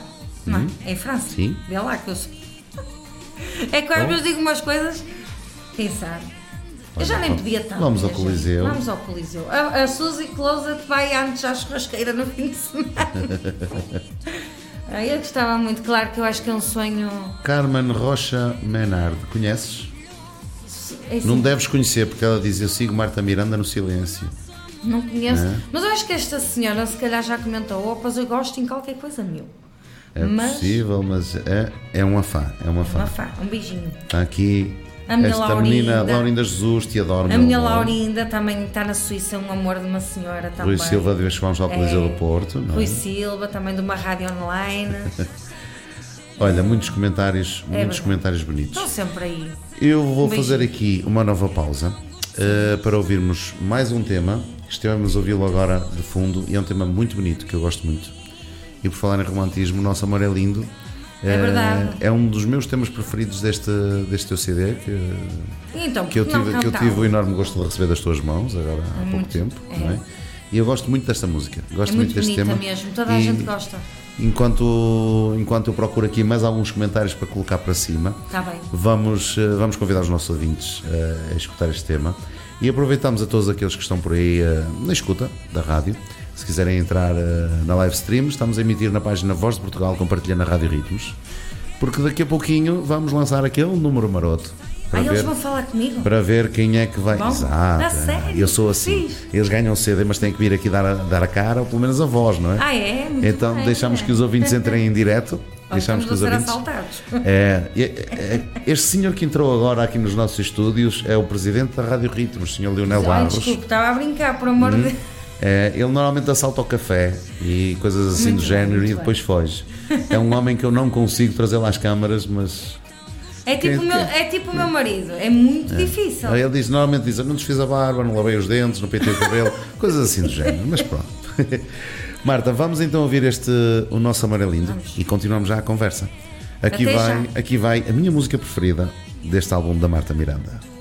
Não é? É em França. Uhum. Sim. Vê lá que eu sou. [LAUGHS] É que às Bom. vezes digo umas coisas, quem sabe? Eu já nem podia tanto. vamos ao minha gente. Coliseu. Vamos ao Coliseu. A, a Suzy Closet vai antes à churrasqueira no fim de semana. [LAUGHS] Eu gostava muito, claro que eu acho que é um sonho. Carmen Rocha Menard. Conheces? é assim, Não deves conhecer, porque ela diz: Eu sigo Marta Miranda no silêncio. não conheço. Não é? Mas eu acho que esta senhora, se calhar, já comentou: opas, eu gosto em qualquer coisa meu. É Mas- possível, mas é, é uma fã. É uma fã. Uma fã, um beijinho. Está aqui A minha esta Laurinda. menina, Laurinda Jesus, te adoro. A minha amor. Laurinda também está na Suíça, é um amor de uma senhora também. Rui Silva, de vez que vamos ao Coliseu É. do Porto. Não é? Rui Silva, também de uma rádio online. [LAUGHS] Olha, muitos comentários, muitos É verdade. comentários bonitos. Estão sempre aí. Eu vou Um fazer aqui uma nova pausa eh, para ouvirmos mais um tema. Estivemos a ouvi-lo agora de fundo e é um tema muito bonito que eu gosto muito. E por falar em romantismo, o Nosso Amor é Lindo. É eh, verdade. É um dos meus temas preferidos deste, deste teu CD que, Então, que, eu porque não tive, que eu cantar? tive o enorme gosto de receber das tuas mãos agora há pouco muito, tempo. é. é? E eu gosto muito desta música. Gosto É muito deste bonita tema. mesmo, toda a E gente gosta. Enquanto, enquanto eu procuro aqui mais alguns comentários para colocar para cima, bem. Vamos, eh, vamos convidar os nossos ouvintes eh, a escutar este tema e aproveitamos a todos aqueles que estão por aí eh, na escuta da rádio. Se quiserem entrar eh, na live stream, estamos a emitir na página Voz de Portugal, compartilhando a Rádio Ritmos, porque daqui a pouquinho vamos lançar aquele número maroto para, Ah, ver, eles vão falar comigo? para ver quem é que vai. Vão? Exato, é. sério? eu sou assim. Eles ganham cedo, mas têm que vir aqui dar a, dar a cara ou pelo menos a voz, não é? Ah, é? Muito então bem, deixamos é. que os ouvintes entrem em direto. [LAUGHS] Deixamos que os ouvintes. assaltados. [LAUGHS] É, é, é, este senhor que entrou agora aqui nos nossos estúdios é o presidente da Rádio Ritmos, o senhor Leonel Barros. desculpe, estava a brincar, por amor de Deus. É, ele normalmente assalta o café e coisas assim muito do bem, género e depois bem. foge. É um homem que eu não consigo trazer lá às câmaras, mas. É, tipo, é, é? tipo, o meu, é tipo meu marido, é muito é. difícil. Ele diz, normalmente diz, não desfiz a barba, não lavei os dentes, não pentei o cabelo, [LAUGHS] coisas assim do género, mas pronto. [LAUGHS] Marta, vamos então ouvir este o nosso amarelindo vamos. e continuamos já a conversa. Aqui vai, já. aqui vai a minha música preferida deste álbum da Marta Miranda.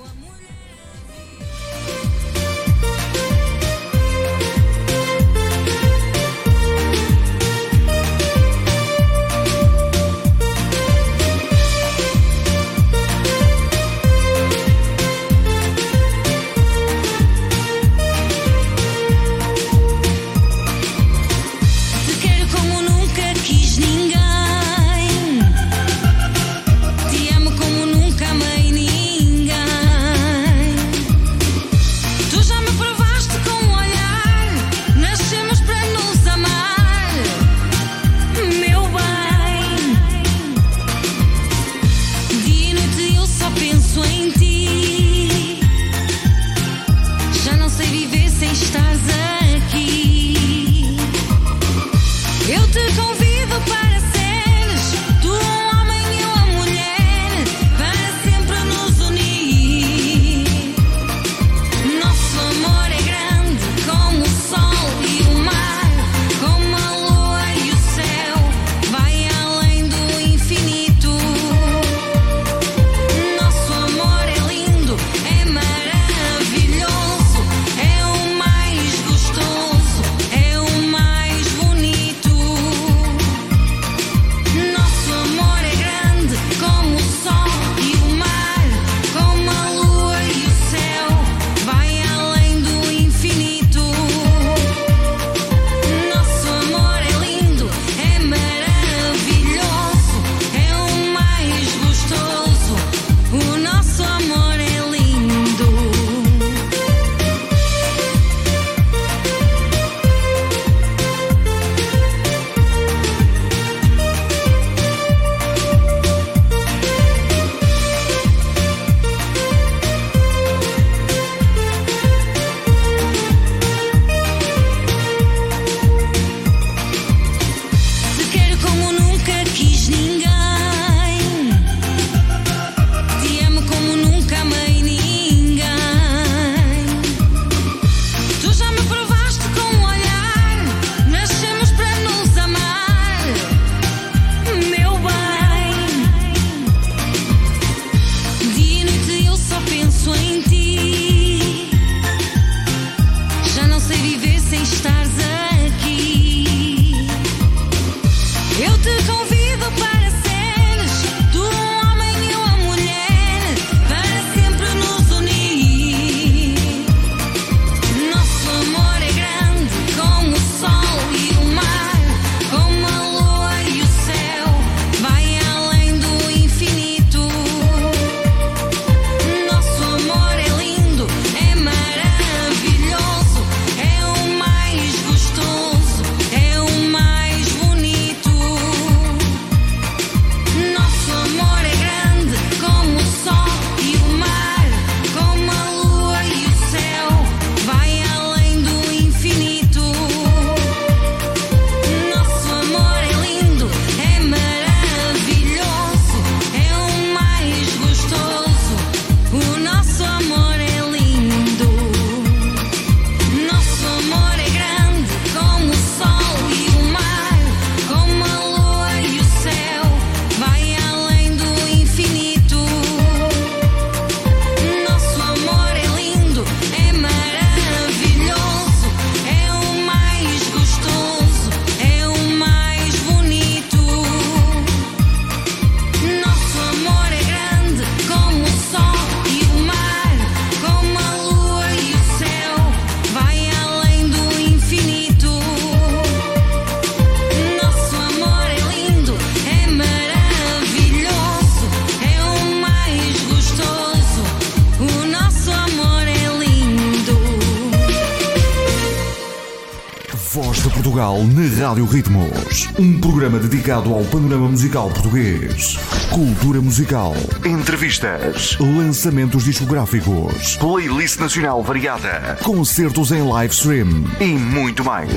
Voz de Portugal na Rádio Ritmos. Um programa dedicado ao panorama musical português. Cultura musical. Entrevistas. Lançamentos discográficos. Playlist nacional variada. Concertos em live stream. E muito mais.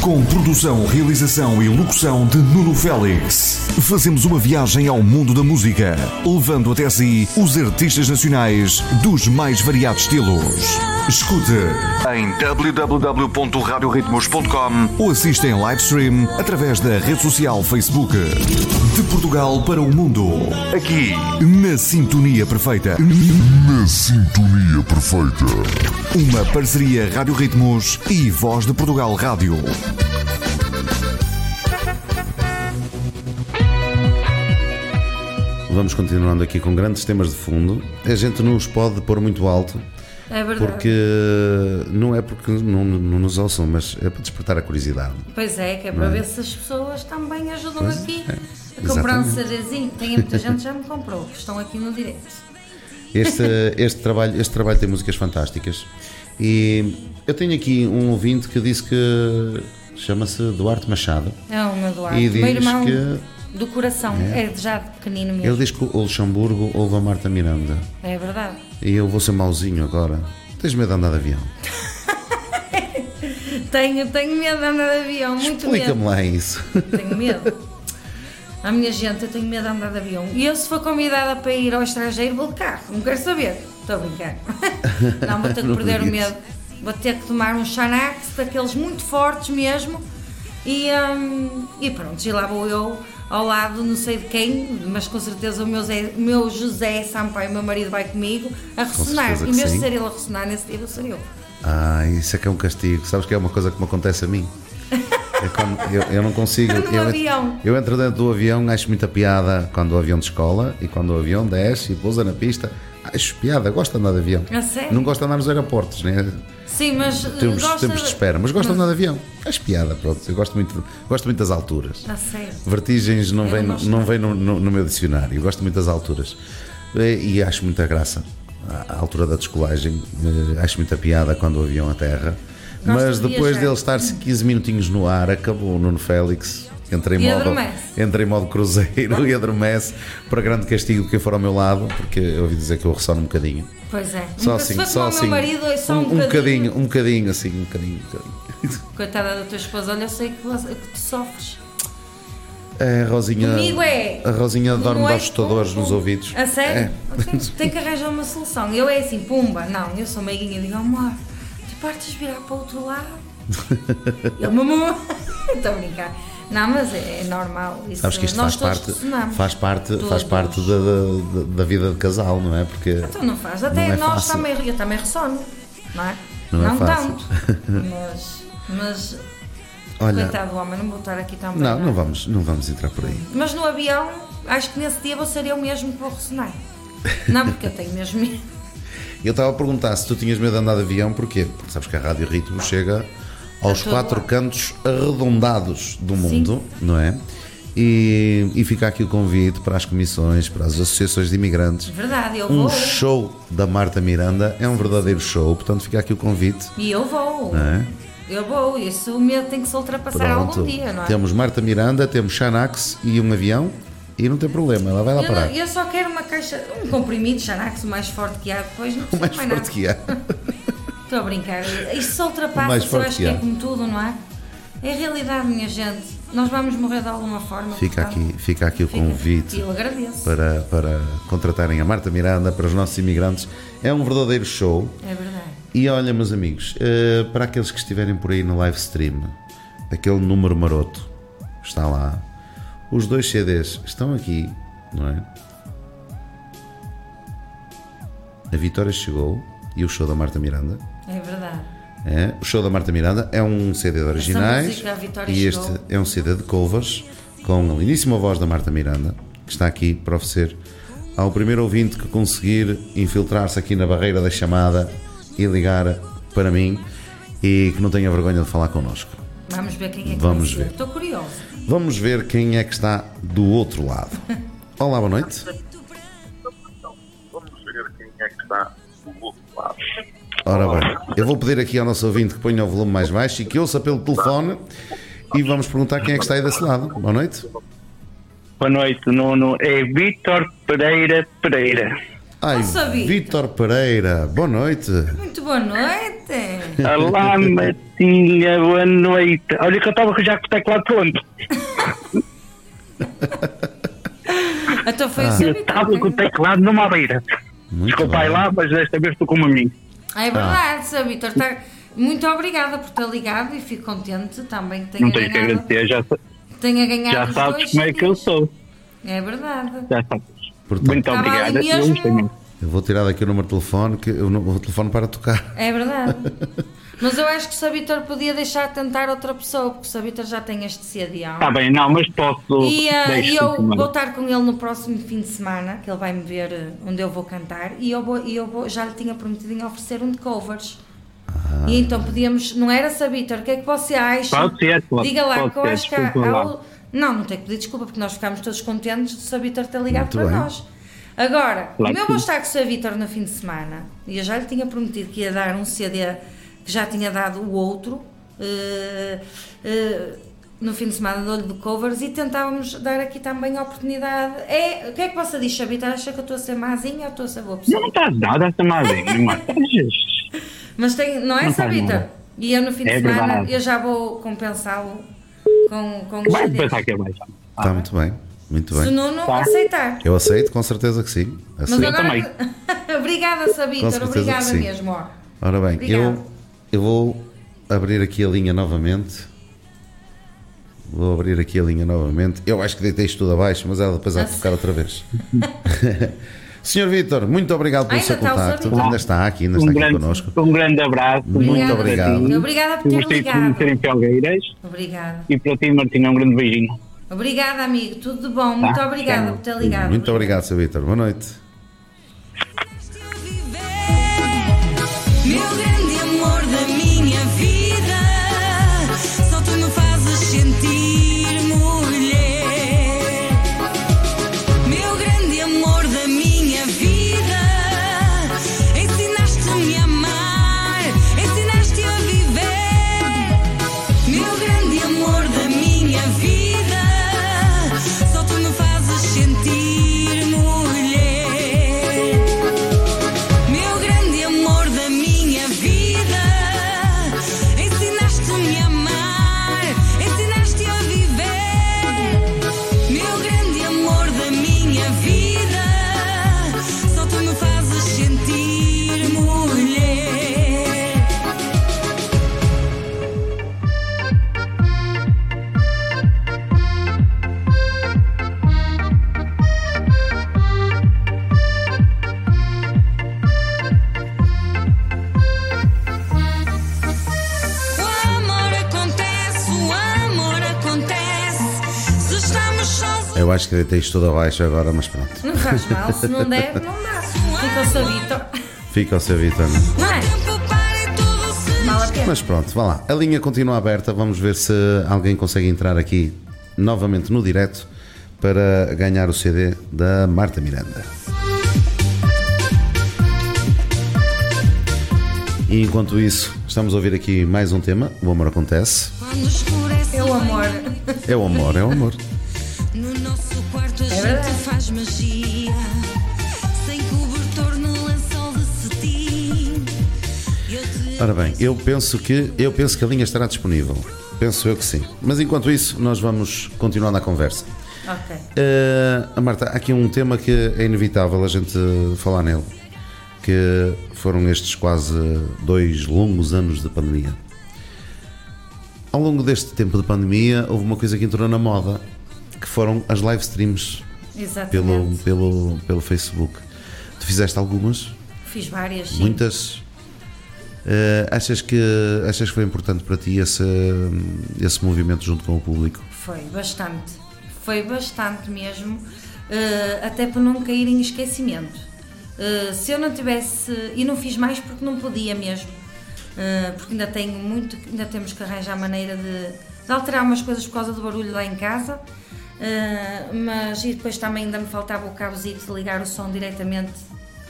Com produção, realização e locução de Nuno Félix. Fazemos uma viagem ao mundo da música. Levando até si os artistas nacionais dos mais variados estilos. Escute em www.radioritmos.com Observatório.com ou assistem live stream através da rede social Facebook. De Portugal para o mundo, aqui na Sintonia Perfeita. Na Sintonia Perfeita. Uma parceria Rádio Ritmos e Voz de Portugal Rádio. Vamos continuando aqui com grandes temas de fundo. A gente não os pode pôr muito alto, é verdade. porque não é porque não, não nos ouçam, mas é para despertar a curiosidade. Pois é, que é para ver se as pessoas também ajudam Pois aqui é, a comprar um. CDzinho. Tem muita gente já me comprou, que estão aqui no direto. Este, este, trabalho, este trabalho tem músicas fantásticas. E eu tenho aqui um ouvinte que disse que chama-se Duarte Machado. É o meu Duarte, E o meu diz irmão que- do coração, é, já de pequenino mesmo. Ele diz que o Luxemburgo ouve a Marta Miranda. É verdade. E eu vou ser mauzinho agora. Tens medo de andar de avião? [LAUGHS] Tenho, tenho medo de andar de avião, muito medo. Explica-me lá isso. Tenho medo. A minha gente, eu tenho medo de andar de avião. E eu, se for convidada para ir ao estrangeiro, vou de carro. Não quero saber. Estou a brincar. [LAUGHS] Não, vou ter que [LAUGHS] perder o medo. Vou ter que tomar um Xanax, daqueles muito fortes mesmo. E, hum, e pronto, e lá vou eu ao lado, não sei de quem, mas com certeza o meu, Zé, o meu José Sampaio, o meu marido, vai comigo a ressonar. Em vez de ser ele a ressonar, nesse dia vou ser eu. Ah, isso é que é um castigo. Sabes que é uma coisa que me acontece a mim. É quando eu, eu não consigo. Eu, avião. eu entro dentro do avião, acho muita piada quando o avião descola e quando o avião desce e pousa na pista. Acho piada, gosto de andar de avião. A sério? Não gosto de andar nos aeroportos, né? Sim, mas. eh, Temos gosta tempos de espera, mas gosto de andar de avião. Acho piada, pronto. Eu gosto muito, gosto muito das alturas. A sério. Vertigens não Eu vem, não não, vem no, no- no meu dicionário. Eu gosto muito das alturas. E, e acho muita graça. A altura da descolagem, eh, acho muita piada quando o avião aterra. Gosto Mas de depois dele estar 15 minutinhos no ar, acabou o Nuno Félix. Entra em, E modo, adormece. entra em modo cruzeiro e adormece para grande castigo de quem for ao meu lado, porque eu ouvi dizer que eu ressono um bocadinho. Pois é. Só se assim, só assim. marido, é só um, um, bocadinho. bocadinho, um bocadinho, assim, um bocadinho, um bocadinho. Coitada da tua esposa, olha, eu sei que, você- que tu sofres. É, A Rosinha, Comigo é. a Rosinha dorme de noite, assustadores nos ouvidos. A sério? É. Tem, tem que arranjar uma solução. Eu é assim, pumba. Não, eu sou meiguinha digo, amor, tu partes virar para o outro lado. [LAUGHS] Eu, mamãe. Estou [LAUGHS] a brincar. Não, mas é, é normal. Isso, Sabes que isto faz parte, faz parte, faz parte da, da, da vida de casal, não é? Porque Então não faz. Até Não é nós fácil. também, eu também ressono, não é? Não é fácil. tanto. Mas, mas olha, coitado do homem, não vou estar aqui também. não, é? não vamos, não vamos entrar por aí. Mas no avião, acho que nesse dia vou ser eu mesmo que vou ressonar. Não, porque eu tenho mesmo medo. [LAUGHS] Eu estava a perguntar se tu tinhas medo de andar de avião, porquê? Porque sabes que a Rádio Ritmo chega aos quatro lado. cantos arredondados do mundo, não é? E, e fica aqui o convite para as comissões, para as associações de imigrantes. Verdade, eu Um vou. show da Marta Miranda é um verdadeiro show, portanto fica aqui o convite. E eu vou. É? Eu vou. Isso o medo tem que se ultrapassar Pronto. algum dia, não é? Temos Marta Miranda, temos Xanax e um avião e não tem problema, ela vai lá Eu, parar. não- eu só quero uma caixa, um comprimido Xanax, o mais forte que há, depois não O mais forte que há. [LAUGHS] Estou a brincar. Isto O ultrapassa, eu acho que é como tudo, não é? É a realidade, minha gente. Nós vamos morrer de alguma forma. Fica portanto, aqui, fica aqui o fica. convite eu agradeço. para, para contratarem a Marta Miranda, para os nossos imigrantes. É um verdadeiro show. É verdade. E olha, meus amigos, eh, para aqueles que estiverem por aí no live stream, aquele número maroto está lá. Os dois CDs estão aqui, não é? A Vitória chegou e o show da Marta Miranda. É verdade. É, o show da Marta Miranda é um CD de originais música, e chegou. este é um CD de covers com a lindíssima voz da Marta Miranda que está aqui para oferecer ao primeiro ouvinte que conseguir infiltrar-se aqui na barreira da chamada e ligar para mim e que não tenha vergonha de falar connosco. Vamos ver quem é que Vamos ver. Estou curiosa. Vamos ver quem é que está do outro lado. [LAUGHS] Olá, boa noite. Vamos ver quem é que está do outro lado. Ora bem, eu vou pedir aqui ao nosso ouvinte que ponha o volume mais baixo e que ouça pelo telefone e vamos perguntar quem é que está aí desse lado. Boa noite. Boa noite, Nuno. É Vítor Pereira Pereira. Ai, Nossa, Vítor. Pereira, boa noite. Muito boa noite. Olá, [LAUGHS] Matinha, boa noite. Olha que eu estava já com o teclado pronto. [LAUGHS] Então foi Ah. o seu Eu estava com o teclado numa beira. Muito Desculpa aí lá, mas desta vez estou como a mim. Ah, é verdade, seu Vitor. Está Muito obrigada por ter ligado e fico contente também que tenha Não tenho que agradecer, já, tenha ganhado já os sabes dois como é que eu sou. É verdade. Já sabes. Portanto, Muito ali obrigada. Eu mesmo. eu vou tirar daqui o número de telefone, que o, o telefone para tocar. É verdade. [LAUGHS] Mas eu acho que o Sabitor podia deixar tentar outra pessoa, porque o Sabitor já tem este CD. Está bem, não, mas posso. E, deixo e eu vou estar com ele no próximo fim de semana, que ele vai me ver eh, onde eu vou cantar, e eu, vou, eu vou- já lhe tinha prometido em oferecer um de covers. Ah. E então podíamos, não era Sabitor, o que é que você acha? Pode ser, pode- Diga lá, pode que eu ser, acho que há, há Não, não tem que pedir desculpa, porque nós ficámos todos contentes de o Sabitor ter ligado Muito para bem. nós. Agora, Claro como eu vou estar com o Sabitor no fim de semana, e eu já lhe tinha prometido que ia dar um CD que já tinha dado o outro, eh, eh, no fim de semana dou-lhe de covers e tentávamos dar aqui também a oportunidade. É, o que é que você diz, Sabitor? Acha que eu estou a ser mazinha ou estou a ser boa pessoa? Não estás nada essa madrinha, irmã. Mas tem, não é, Não nada. E eu no fim de É semana verdade. eu já vou compensá-lo com, com Vai pensar que é mais. Está muito bem, muito Se o bem. Nuno Tá. aceitar. Eu aceito, com certeza que sim. Mas Aceito. agora... também. [LAUGHS] obrigada, certeza Obrigada mesmo. Ó. Ora bem, Obrigada. eu, eu vou abrir aqui a linha novamente. Vou abrir aqui a linha novamente. Eu acho que deitei isto tudo abaixo, mas ela depois há de Ah, tocar outra vez. [LAUGHS] Senhor Vitor, muito obrigado pelo Ainda seu contacto. Ainda está aqui, ainda Um está aqui grande, connosco. um grande abraço. Muito obrigado. Obrigada por ter Gostei de ligado. conhecer em Felgueiras Obrigada. e para ti, Martina, um grande beijinho. Obrigada, amigo. Tudo de bom. Muito Tá, obrigada tchau. por ter ligado. Muito obrigado, Sr. Vitor. Boa noite. Amor da minha vida, deitei isto tudo abaixo agora, mas pronto. Não faz mal. Se não der, não dá. Fica o Sabitor. Fica ao seu Vitor. Não é? Se Vale a pena. Mas pronto, vá lá. A linha continua aberta. Vamos ver se alguém consegue entrar aqui novamente no direto para ganhar o CD da Marta Miranda. E enquanto isso, estamos a ouvir aqui mais um tema. O amor acontece. É o amor. É o amor, é o amor. Magia. Sem cobertor no lençol de cetim. Ora bem, eu penso que eu penso que a linha estará disponível. Penso eu que sim. Mas enquanto isso, nós vamos continuando a conversa. Ok. A Marta, há aqui um tema que é inevitável a gente falar nele, que foram estes quase dois longos anos de pandemia. Ao longo deste tempo de pandemia, houve uma coisa que entrou na moda, que foram as live streams Exatamente. pelo, pelo Facebook. Tu fizeste algumas, Fiz várias, sim. muitas. Eh, achas, que, achas que foi importante para ti esse, esse movimento junto com o público? Foi bastante. Foi bastante mesmo. eh, até por não cair em esquecimento. Eh, se eu não tivesse. E não fiz mais porque não podia mesmo. porque ainda tenho muito. Ainda temos que arranjar maneira de, de alterar umas coisas por causa do barulho lá em casa. Eh, mas e depois também ainda me faltava o cabozito de ligar o som diretamente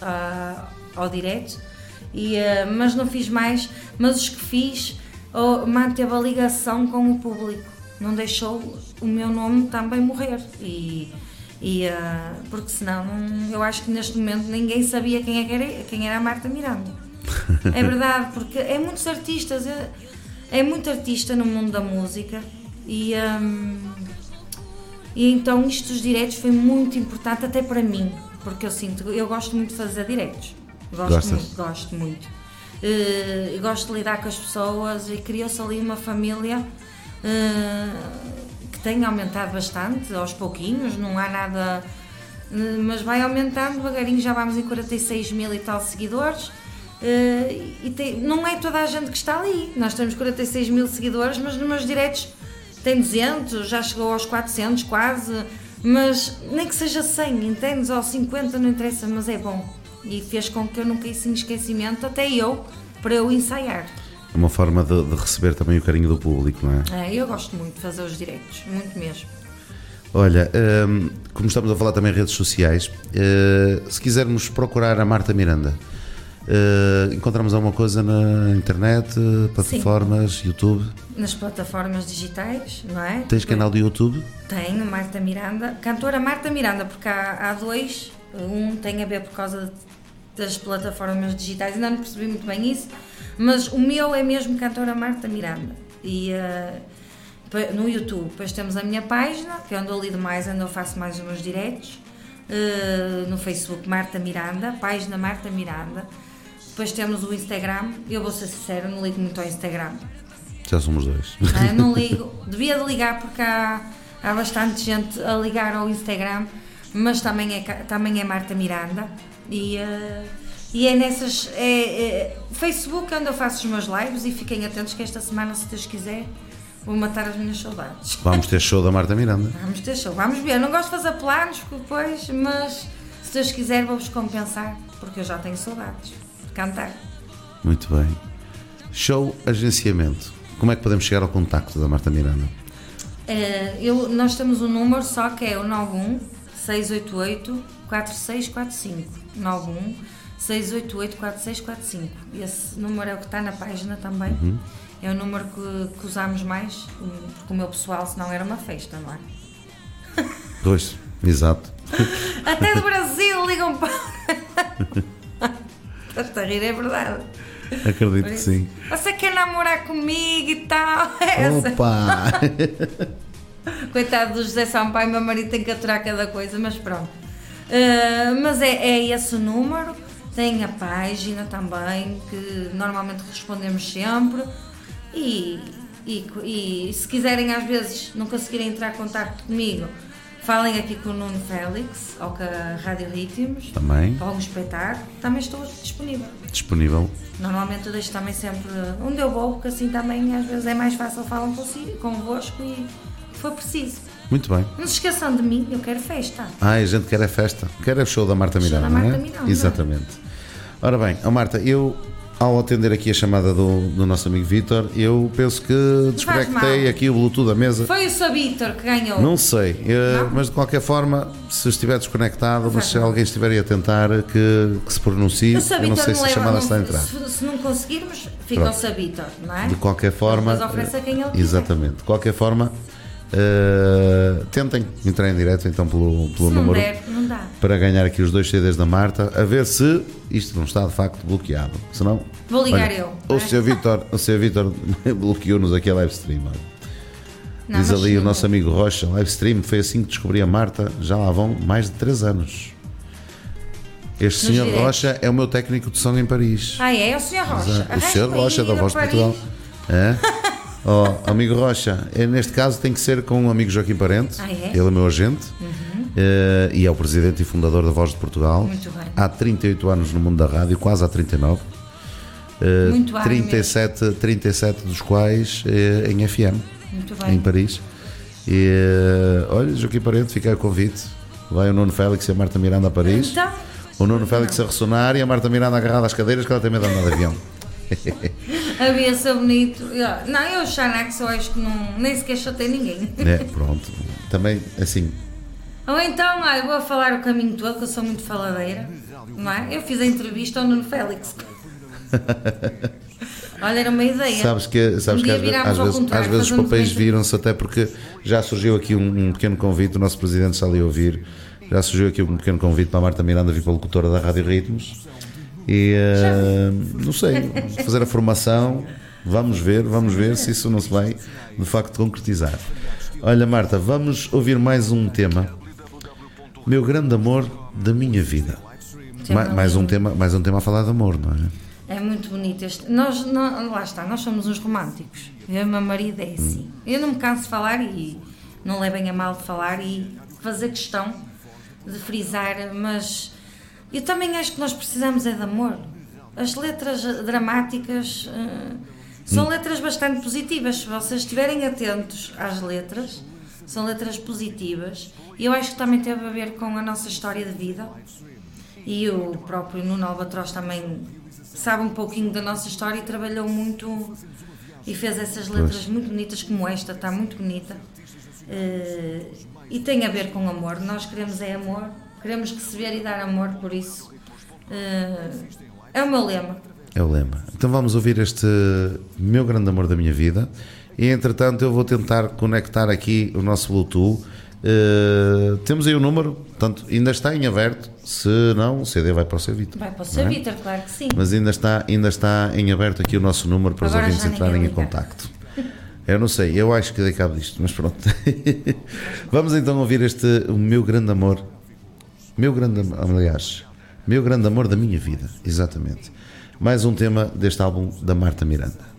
ah, ao direto. E, eh, mas não fiz mais. Mas os que fiz oh, manteve a ligação com o público. Não deixou o meu nome também morrer. E, e, eh, porque senão não- eu acho que neste momento ninguém sabia quem, é que era, quem era a Marta Miranda. É [LAUGHS] verdade, porque é muitos artistas, é, é muito artista no mundo da música e, hum, e então isto dos diretos foi muito importante até para mim, porque eu sinto, eu gosto muito de fazer diretos. Gosto Gostas? muito, gosto muito. e gosto de lidar com as pessoas e criou-se ali uma família eh, que tem aumentado bastante, aos pouquinhos, não há nada. eh, Mas vai aumentando devagarinho, já vamos em 46 mil e tal seguidores. E tem- não é toda a gente que está ali. Nós temos 46 mil seguidores, mas nos meus diretos tem 200, já chegou aos 400 quase. Mas nem que seja 100, entendes? Ou 50, não interessa, mas é bom. E fez com que eu não caísse em esquecimento, até eu, para eu ensaiar. É uma forma de, de receber também o carinho do público, não é? É, eu gosto muito de fazer os direitos, muito mesmo. Olha, hum, como estamos a falar também em redes sociais, eh, se quisermos procurar a Marta Miranda, eh, encontramos alguma coisa na internet, plataformas, YouTube? Nas plataformas digitais, não é? Tens canal de YouTube? Tenho, Marta Miranda. Cantora Marta Miranda, porque há, há dois. Um tem a ver por causa das plataformas digitais, ainda não percebi muito bem isso, mas o meu é mesmo Cantora Marta Miranda. E pa- no YouTube, depois temos a minha página, que é onde eu lido mais, onde eu faço mais os meus diretos. Eh, no Facebook, Marta Miranda, página Marta Miranda. Depois temos o Instagram. Eu vou ser sincera, não ligo muito ao Instagram. Já somos dois. Ah, não ligo. Devia de ligar porque há, há bastante gente a ligar ao Instagram, mas também é, também é Marta Miranda. E, eh, e é nessas. É, é- Facebook é onde eu faço os meus lives e fiquem atentos que esta semana, se Deus quiser, vou matar as minhas saudades. Vamos ter show da Marta Miranda. Vamos ter show, vamos ver. Eu não gosto de fazer planos porque depois, mas se Deus quiser, vou-vos compensar porque eu já tenho saudades de cantar. Muito bem. Show agenciamento. Como é que podemos chegar ao contacto da Marta Miranda? Eh, eu, nós temos um número só que é o 91 688 4645. 91 688 4645. Esse número é o que está na página também. Uhum. É o número que, que usamos mais, um, porque o meu pessoal, senão era uma festa, não é? Dois, exato. [LAUGHS] Até do Brasil ligam para. [LAUGHS] Estás a rir, é verdade. Acredito que sim. Você quer namorar comigo e tal? [LAUGHS] Essa. Opa! [LAUGHS] Coitado do José Sampaio, meu marido tem que aturar cada coisa, mas pronto. Uh, mas é, é esse o número, tem a página também, que normalmente respondemos sempre. E, e, e se quiserem, às vezes, não conseguirem entrar em contato comigo, falem aqui com o Nuno Félix ou com a Rádio Ritmos, Também para algum espetáculo, também estou disponível. disponível. Normalmente eu deixo também sempre onde eu vou, porque assim também às vezes é mais fácil falar consigo, convosco e for preciso. Muito bem. Não se esqueçam de mim, eu quero festa. Ah, a gente quer é festa. Quer o show da Marta Show Miranda, da Marta não é? Miranda. Exatamente. Ora bem, ó Marta, eu ao atender aqui a chamada do, do nosso amigo Vítor, eu penso que desconectei aqui o Bluetooth da mesa. Foi o Sr. Vítor que ganhou. Não sei, eh, mas de qualquer forma, se estiver desconectado, mas se alguém estiver aí a tentar que, que se pronuncie, eu não sei não se a chamada não- está a entrar. Se, se não conseguirmos, fica Pronto. o Sr. Vítor, não é? De qualquer forma, Depois oferece a quem ele quiser. exatamente. De qualquer forma, eh, tentem entrar em direto então pelo, pelo número der, dá. para ganhar aqui os dois CDs da Marta, a ver se isto não está de facto bloqueado. Senão, Vou ligar olha, eu, O? Sr. Vítor, o Sr. Vítor [LAUGHS] bloqueou-nos aqui a live stream. Não, Diz ali o sim, nosso amigo Rocha, live stream, foi assim que descobri a Marta, já lá vão mais de 3 anos. Este Nos senhor diretos. Rocha é o meu técnico de som em Paris. Ah, é? É o Sr. Rocha. O Arrasta senhor Rocha, da Voz de. Portugal. É? [LAUGHS] Oh, amigo Rocha, é, neste caso tem que ser com o amigo Joaquim Parente, Ah, é? ele é meu agente eh, e é o presidente e fundador da Voz de Portugal. Muito bem. Há 38 anos no mundo da rádio, quase há 39. Eh, Muito bem 37, 37 dos quais eh, em FM, Muito em bem. Paris. E eh, olha, Joaquim Parente, fica o convite. Vai o Nuno Félix e a Marta Miranda a Paris. Então, O Nuno Félix a ressonar e a Marta Miranda agarrada às cadeiras que ela tem medo de andar de avião. [LAUGHS] havia ser bonito. Eu- Não, eu, Xanax, eu acho que não, nem sequer chatei ninguém. É, pronto. Também, assim, Ou então, olha, vou falar o caminho todo, que eu sou muito faladeira, não é? Eu fiz a entrevista ao Nuno Félix. [LAUGHS] olha, era uma ideia. sabes que, sabes Um que às, às vezes, às vezes os papéis viram-se até porque já surgiu aqui um, um pequeno convite, o nosso presidente está ali a ouvir, já surgiu aqui um pequeno convite para a Marta Miranda vir para a locutora da Rádio Ritmos e eh, não sei, fazer a formação, vamos ver, vamos ver se isso não se vai de facto concretizar. Olha Marta, vamos ouvir mais um tema. Meu grande amor da minha vida. Ma- mais um tema, mais um tema a falar de amor, não é? É muito bonito este. Nós, nó- lá está, nós somos uns românticos. Eu e meu marido é assim. Eu não me canso de falar e não levem a mal de falar e fazer questão de frisar, mas eu também acho que nós precisamos é de amor. As letras dramáticas eh, são letras bastante positivas. Se vocês estiverem atentos às letras, são letras positivas. E eu acho que também teve a ver com a nossa história de vida. E o próprio Nuno Albatroz também sabe um pouquinho da nossa história e trabalhou muito e fez essas letras muito bonitas, como esta, está muito bonita. Eh, e tem a ver com amor. Nós queremos é amor, queremos receber e dar amor, por isso eh, é o meu lema. É o lema. Então vamos ouvir este meu grande amor da minha vida. E entretanto eu vou tentar conectar aqui o nosso Bluetooth. Eh, temos aí o número, portanto, ainda está em aberto. Se não, o CD vai para o seu Vitor. Vai para o seu é? Vitor, claro que sim. Mas ainda está, ainda está em aberto aqui o nosso número para os Agora ouvintes já entrarem em contacto. Eu não sei, eu acho que dei cabo disto, mas pronto. [LAUGHS] Vamos então ouvir este o meu grande amor. Meu grande amor, aliás, meu grande amor da minha vida, exatamente. Mais um tema deste álbum da Marta Miranda.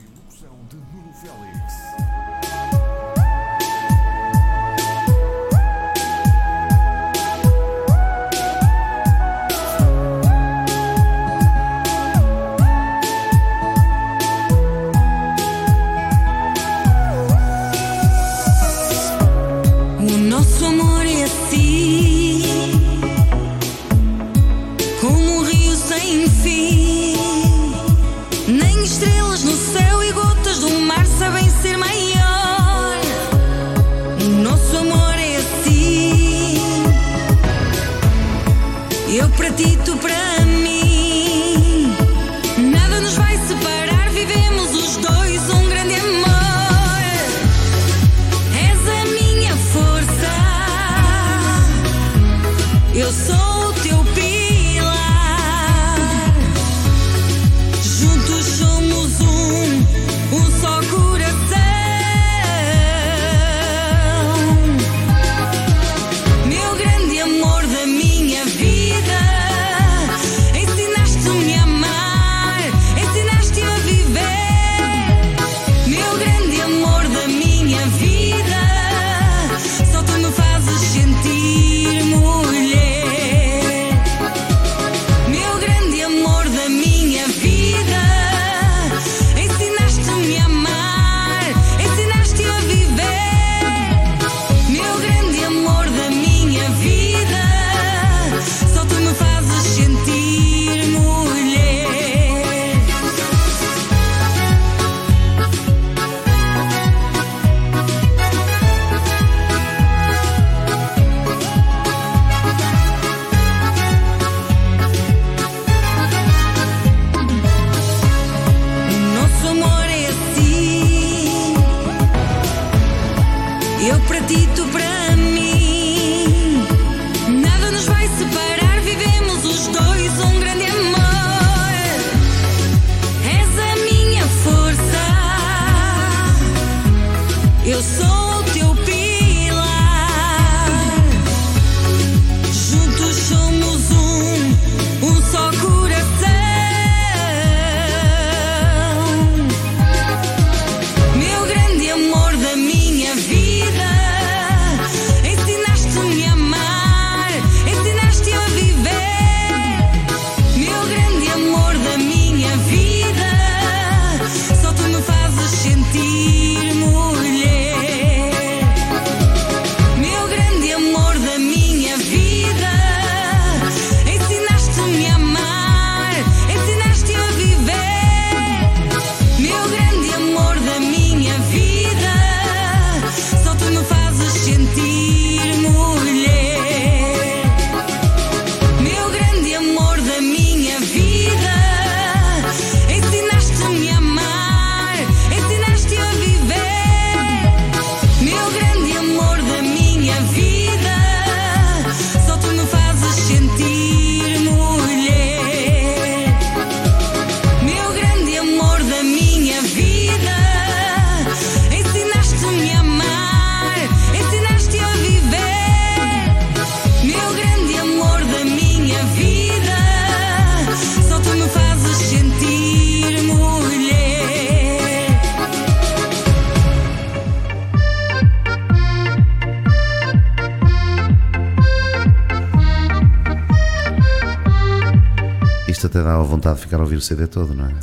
Ficar a ouvir o CD todo, não é?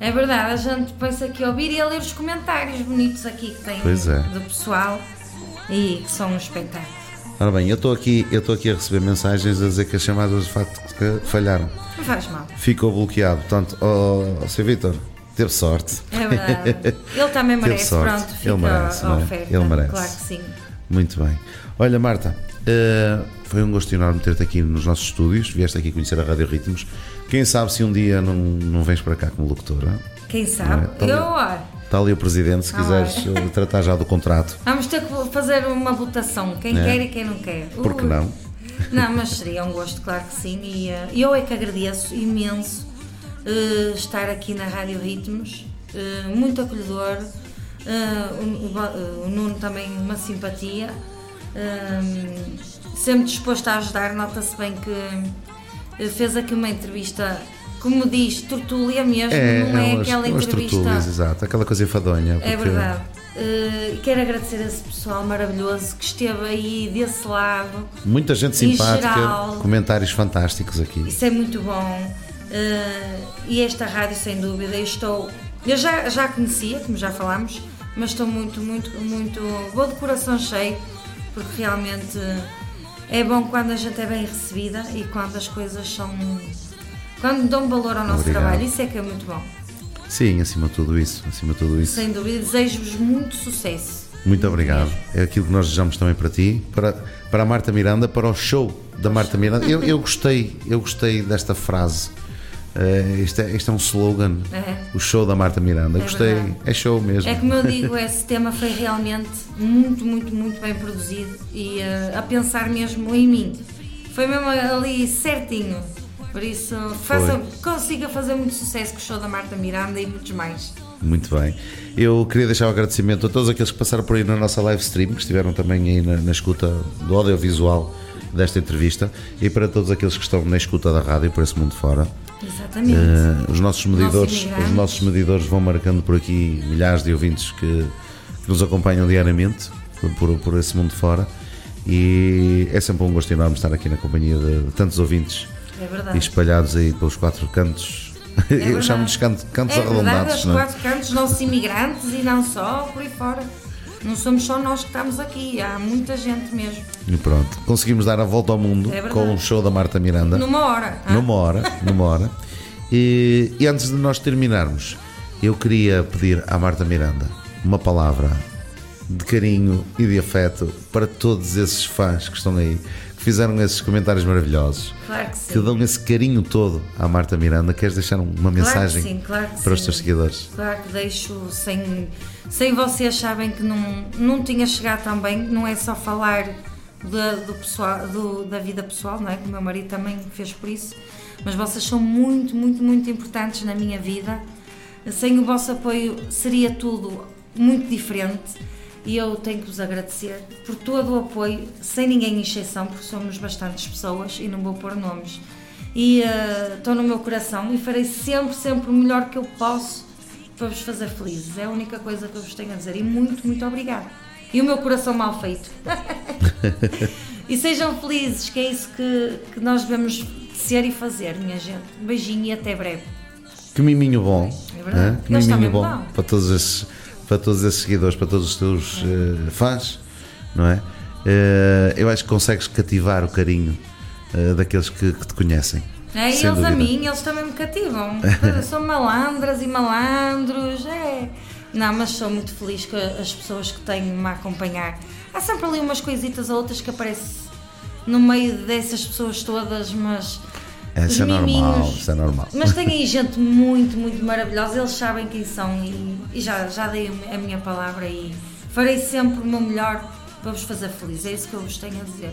É verdade, a gente pensa aqui a ouvir e a ler os comentários bonitos aqui que tem Pois é. do pessoal e que são um espetáculo. Ora bem, eu estou aqui, eu estou aqui a receber mensagens a dizer que as chamadas de facto falharam. Não faz mal. Ficou bloqueado. Portanto, oh, Sr. Vitor, teve sorte. É verdade. Ele também [LAUGHS] merece, sorte. pronto, fica Ele merece, a não é? oferta. Ele merece. Claro que sim. Muito bem. Olha, Marta, eh, foi um gosto enorme ter-te aqui nos nossos estúdios. Vieste aqui conhecer a Rádio Ritmos. Quem sabe se um dia não, não vens para cá como locutora? Quem sabe? É, eu, Está ali o presidente, se Ah, quiseres eh, tratar já do contrato. vamos ter que fazer uma votação. Quem É. quer e quem não quer. Por que não? Não, mas seria um gosto, claro que sim. E eh, eu é que agradeço imenso eh, estar aqui na Rádio Ritmos. eh, muito acolhedor. o, o Nuno também uma simpatia. Sempre disposto a ajudar. Nota-se bem que eh, fez aqui uma entrevista, como diz, tortúlia mesmo. não é umas- aquela entrevista. exato. Aquela coisa enfadonha. É porque- verdade. Eh, E quero agradecer a esse pessoal maravilhoso que esteve aí desse lado. Muita gente simpática, geral. comentários fantásticos aqui. Isso é muito bom. Eh, e esta rádio, sem dúvida, eu estou. Eu já, já conhecia, como já falámos, mas estou muito, muito, muito. Vou de coração cheio, porque realmente é bom quando a gente é bem recebida e quando as coisas são. Quando dão valor ao nosso Obrigado. trabalho, isso é que é muito bom. Sim, acima de tudo isso. Acima de tudo isso. Sem dúvida, desejo-vos muito sucesso. Muito obrigado. É aquilo que nós desejamos também para ti, para, para a Marta Miranda, para o show da Marta Miranda. Eu, eu gostei, eu gostei desta frase. Isto, é, isto é um slogan. É. O show da Marta Miranda. É gostei. verdade. É show mesmo. É como eu digo, esse tema foi realmente muito, muito, muito bem produzido e eh, a pensar mesmo em mim. Foi mesmo ali certinho. Por isso, faça, consiga fazer muito sucesso com o show da Marta Miranda e muitos mais. Muito bem. Eu queria deixar o agradecimento a todos aqueles que passaram por aí na nossa live stream, que estiveram também aí na, na escuta do audiovisual desta entrevista e para todos aqueles que estão na escuta da rádio por esse mundo fora. Exatamente. Eh, os nossos medidores, imigrantes. os nossos medidores vão marcando por aqui milhares de ouvintes que, que nos acompanham diariamente por, por esse mundo fora e é sempre um gosto enorme estar aqui na companhia de, tantos ouvintes É e verdade. espalhados aí pelos quatro cantos. [LAUGHS] Eu verdade. chamo-lhes cantos, cantos é verdade, arredondados, os não é? quatro cantos, nossos imigrantes e não só, por aí fora. Não somos só nós que estamos aqui, há muita gente mesmo. E pronto, conseguimos dar a volta ao mundo É com o show da Marta Miranda. Numa hora. ah? Numa hora, numa hora. E, e antes de nós terminarmos, eu queria pedir à Marta Miranda uma palavra de carinho e de afeto para todos esses fãs que estão aí, que fizeram esses comentários maravilhosos, Claro que sim. que dão esse carinho todo à Marta Miranda. Queres deixar uma mensagem sim, claro para os teus seguidores? Claro que deixo sem, sem vocês sabem que não, não tinha chegado tão bem, não é só falar da, do pessoal, do- da vida pessoal, não é? Que o meu marido também fez por isso, mas vocês são muito, muito, muito importantes na minha vida. Sem o vosso apoio seria tudo muito diferente e eu tenho que vos agradecer por todo o apoio, sem ninguém em exceção, porque somos bastantes pessoas e não vou pôr nomes. E eh, estão no meu coração e farei sempre, sempre o melhor que eu posso para vos fazer felizes. É a única coisa que eu vos tenho a dizer. E muito, muito obrigada. E o meu coração mal feito. [LAUGHS] e sejam felizes, que é isso que, que nós devemos ser e fazer, minha gente. Um beijinho e até breve. Que miminho bom. É verdade. né? Que Eles miminho bom dão. para todos, esses, para todos esses seguidores, para todos os teus eh, fãs, não é? Eh, eu acho que consegues cativar o carinho eh, daqueles que, que te conhecem. É, e eles a dúvida. mim, eles também me cativam. são malandras e malandros, é. Não, mas sou muito feliz com as pessoas que têm-me a acompanhar. Há sempre ali umas coisitas ou outras que aparecem no meio dessas pessoas todas, mas. Os Isso é normal, isso é normal. Mas tem aí gente muito, muito maravilhosa, eles sabem quem são e, e já, já dei a minha palavra e farei sempre o meu melhor para vos fazer feliz. É isso que eu vos tenho a dizer.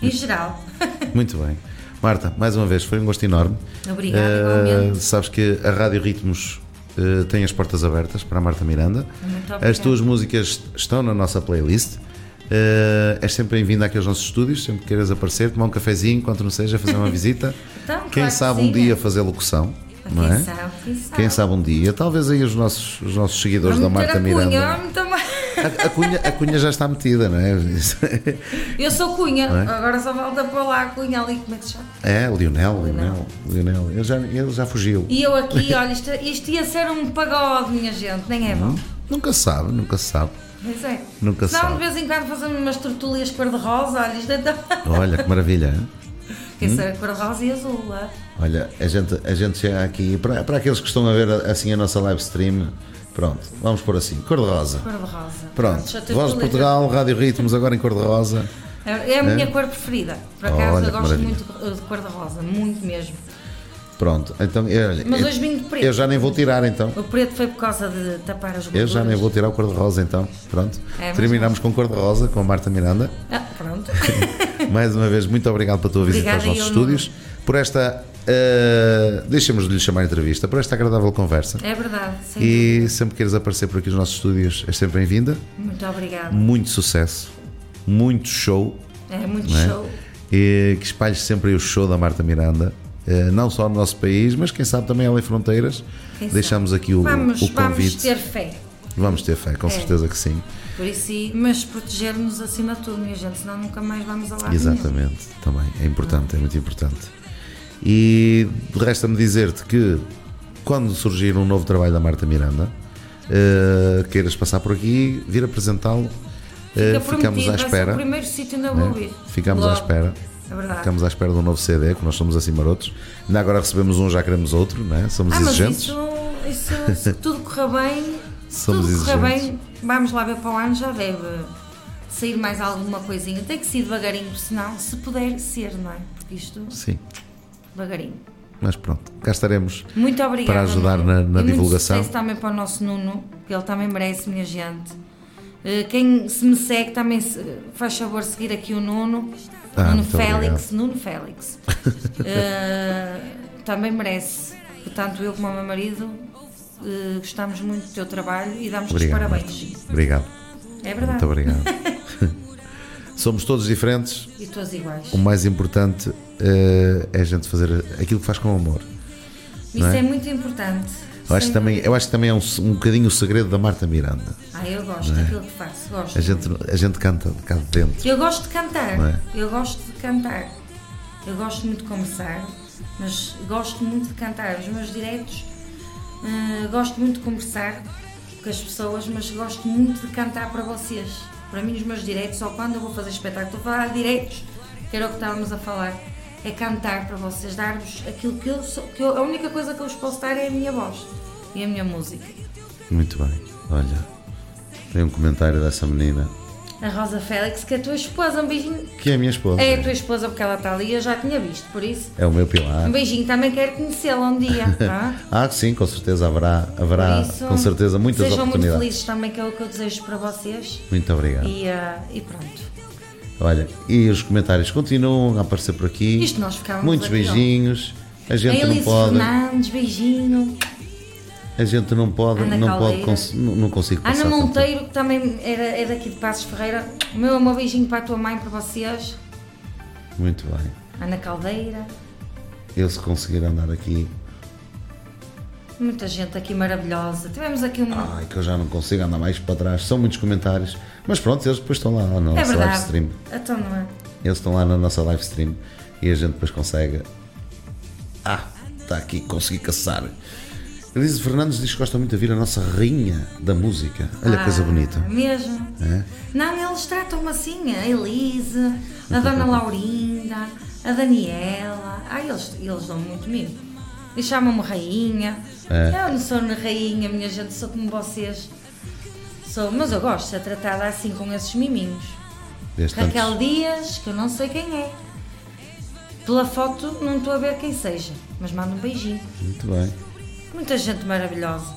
Em geral. [LAUGHS] Muito bem. Marta, mais uma vez, foi um gosto enorme. Obrigada, igualmente. sabes que a Rádio Ritmos eh, tem as portas abertas para a Marta Miranda. Muito obrigada. As tuas músicas estão na nossa playlist. Eh, és sempre bem-vindo aqui aos nossos estúdios, sempre que queiras aparecer, tomar um cafezinho, enquanto não seja, fazer uma visita. [LAUGHS] Então, Quem claro que sabe um sim, dia fazer locução, não Quem é? sabe, quem sabe. Quem sabe um dia. Talvez aí os nossos, os nossos seguidores da Vamos Marta meter a cunha, Miranda. A, a cunha, a cunha já está metida, não é? Eu sou Cunha, Não é? agora só falta para lá a Cunha ali, como é que se chama? É, Lionel, Lionel, Lionel. Ele já, ele já fugiu. E eu aqui, olha, isto, isto ia ser um pagode, minha gente, nem é bom. Nunca se sabe, nunca sabe. Pois é. Nunca se sabe. de vez em quando fazemos umas tortulhas cor-de-rosa, olha, isto é tão... [LAUGHS] Olha que maravilha. hein? Que isso é cor-de-rosa e azul, lá. Olha, a gente, a gente chega aqui, para, para aqueles que estão a ver assim a nossa live stream, pronto, vamos por assim, cor-de-rosa. Cor-de-rosa. Pronto, tens Voz de tu Portugal, Rádio Ritmos, agora em cor-de-rosa. É é a minha cor preferida. Por acaso Olha, eu gosto maravilha. muito de cor-de-rosa, muito mesmo. Pronto, então, eu, Mas hoje vim de preto. Eu já nem vou tirar então. O preto foi por causa de tapar as gorduras. Eu já nem vou tirar o cor-de-rosa então. Pronto. É, Terminamos com cor-de-rosa com a Marta Miranda. Ah, pronto. [LAUGHS] Mais uma vez, muito obrigado pela tua visita Obrigada, aos nossos eu não- estúdios. Por esta. Uh, Deixemos de lhe chamar entrevista, por esta agradável conversa. É verdade. sem E sempre que queres aparecer por aqui nos nossos estúdios, és sempre bem-vinda. Muito obrigada. Muito sucesso, muito show. É muito é? show. E que espalhes sempre o show da Marta Miranda, não só no nosso país, mas quem sabe também além fronteiras. Quem Deixamos sabe? aqui o, vamos, o convite. Vamos ter fé. Vamos ter fé, com É. certeza que sim. Por isso, mas proteger-nos acima de tudo, minha gente, senão nunca mais vamos a lá. nenhum. Exatamente, também é importante, é muito importante. E resta-me dizer-te que quando surgir um novo trabalho da Marta Miranda, eh, queiras passar por aqui, vir apresentá-lo, eh, Fica ficamos à espera. o primeiro sítio onde eu né? vou ouvir. Ficamos à Logo. espera. É verdade. Ficamos à espera de um novo CD, que nós somos assim marotos. Ainda agora recebemos um, já queremos outro, né? somos Ah, mas exigentes. isso, isso, se tudo correr bem, [LAUGHS] se Somos tudo correr bem, vamos lá ver para o ano, já deve sair mais alguma coisinha. Tem que ser devagarinho, senão, se puder ser, não é? Porque isto, Sim, devagarinho. mas pronto, cá estaremos. Muito obrigada. Para ajudar Nuno. na- na e divulgação. Muito também para o nosso Nuno, que ele também merece, minha gente. Eh, Quem se me segue também faz favor seguir aqui o Nuno. Ah, Nuno Félix. obrigado. Nuno Félix. [LAUGHS] Eh, também merece. Portanto, eu como o meu marido eh, gostamos muito do teu trabalho e damos-te os parabéns. Obrigado, É verdade. muito obrigado. [LAUGHS] somos todos diferentes. E todos iguais. O mais importante eh, é a gente fazer aquilo que faz com amor. Isso é? é? muito importante. Eu acho, Sem também, dúvida. eu acho que também é um, um bocadinho o segredo da Marta Miranda. Ah, eu gosto daquilo que faço. Gosto. A gente, a gente canta de cá de dentro. Eu gosto de cantar. É? Eu gosto de cantar. Eu gosto muito de conversar, mas gosto muito de cantar. Os meus direitos, eh, gosto muito de conversar com as pessoas, mas gosto muito de cantar para vocês. Para mim, os meus direitos, só quando eu vou fazer espetáculo, estou a falar de direitos, que era o que estávamos a falar, é cantar para vocês, dar-vos aquilo que eu sou. Que eu- a única coisa que eu vos posso dar é a minha voz e a minha música. Muito bem. Olha, tem um comentário dessa menina A Rosa Félix, que é a tua esposa, um beijinho. que é a minha esposa. É a tua esposa porque ela está ali, eu já tinha visto, por isso. É o meu pilar. Um beijinho, também quero conhecê-la um dia, [LAUGHS] tá? Ah, sim, com certeza haverá, haverá isso, com certeza muitas sejam muito oportunidades. felizes também, que é o que eu desejo para vocês. Muito obrigado. E, ah, e pronto. Olha, e os comentários continuam a aparecer por aqui. Isto nós ficávamos Muitos beijinhos. A A gente não Elise pode, Fernandes, beijinho. A gente não pode, Ana não pode, Caldeira. não, consigo passar. Ana Monteiro, que também era, é daqui de Passos Ferreira. O meu, meu beijinho para a tua mãe, para vocês. Muito bem. Ana Caldeira. Eu se conseguir andar aqui, Muita gente aqui maravilhosa. Tivemos aqui um. ai que eu já não consigo andar mais para trás. São muitos comentários, mas pronto, eles depois estão lá na é nossa live verdade. stream. Então não é? Eles estão lá na nossa live stream e a gente depois consegue. Ah, está aqui, consegui caçar. Elise Fernandes diz que gosta muito de ouvir a nossa rainha da música. Olha que coisa Ah, bonita. Mesmo. É? Não, eles tratam-me assim, a Elise, a Dona Laurinda, a Daniela. Ah, eles, eles dão muito mimo. E chamam-me rainha. É. Eu não sou rainha, minha gente, sou como vocês. Sou, mas eu gosto de ser tratada assim com esses miminhos. Desde Raquel tantos- Dias, que eu não sei quem é. Pela foto não estou a ver quem seja, mas mando um beijinho. Muito bem. Muita gente maravilhosa.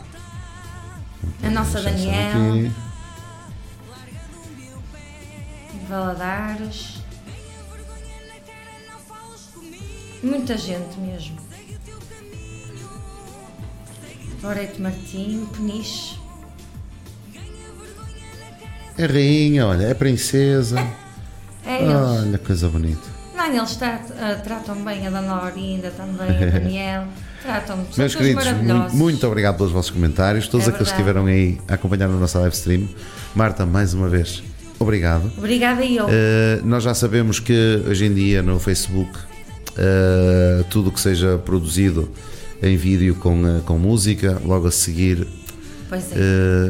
A nossa Daniela. Valadares. Muita gente mesmo. Loreto Martim, Peniche. É rainha, olha, é princesa. É eles. Olha, coisa bonita. Não, eles ah, tratam bem a Dona Laurinda também, a [LAUGHS] Daniela. Tratam-me. Meus queridos, muito, muito obrigado pelos vossos comentários. Todos É aqueles que estiveram aí a acompanhar a nossa live stream. Marta, mais uma vez, obrigado. Obrigada e eu. Uh, nós já sabemos que hoje em dia no Facebook uh, tudo que seja produzido em vídeo com, uh, com música, logo a seguir é.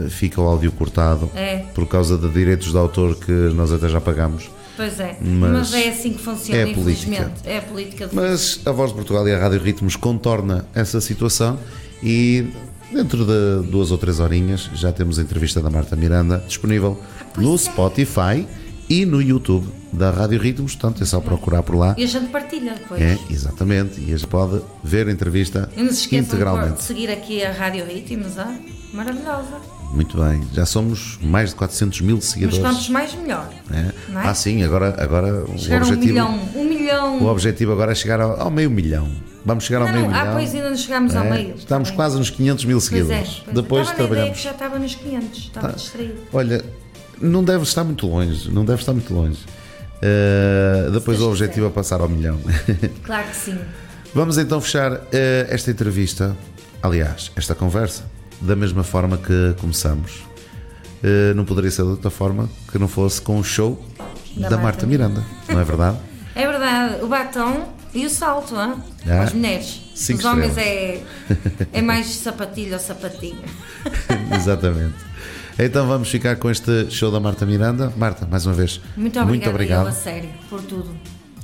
uh, fica o áudio cortado É. por causa de direitos de autor que nós até já pagamos. Pois é. mas Mas, é assim que funciona, é a política. infelizmente. É a política de Mas a Voz de Portugal e a Rádio Ritmos contorna essa situação e dentro de duas ou três horinhas já temos a entrevista da Marta Miranda disponível no Spotify e no YouTube da Rádio Ritmos, portanto é só procurar por lá. E a gente partilha depois. É, exatamente, e a gente pode ver a entrevista E não se esqueçam de integralmente. seguir aqui a Rádio Ritmos, ah? maravilhosa. Muito bem, já somos mais de 400 mil Mas seguidores. quantos mais, melhor. É. Não é? Ah, sim, agora, agora o a um objetivo. milhão. Um milhão. O objetivo agora é chegar ao, ao meio milhão. Vamos chegar ao Não, meio não, ah, milhão. pois ainda não chegamos ao É, meio. Estamos Tá quase nos 500 mil Pois é, seguidores. pois é. Depois Estava trabalhamos. que já estava nos 500, estava distraído. Olha, não deve estar muito longe. Não deve estar muito longe. Uh, depois o objetivo é passar ao milhão. [LAUGHS] Claro que sim. Vamos então fechar uh, esta entrevista, aliás, esta conversa, da mesma forma que começamos. Uh, não poderia ser de outra forma que não fosse com o show da, Da Marta, Marta Miranda, não é verdade? [LAUGHS] É verdade, o batom e o salto, hã? Ah, As mulheres. cinco Os homens é, é [LAUGHS] mais sapatilha ou sapatinha. [LAUGHS] Exatamente. Então vamos ficar com este show da Marta Miranda. Marta, mais uma vez, Muito obrigada, muito obrigado. eu, a sério, por tudo.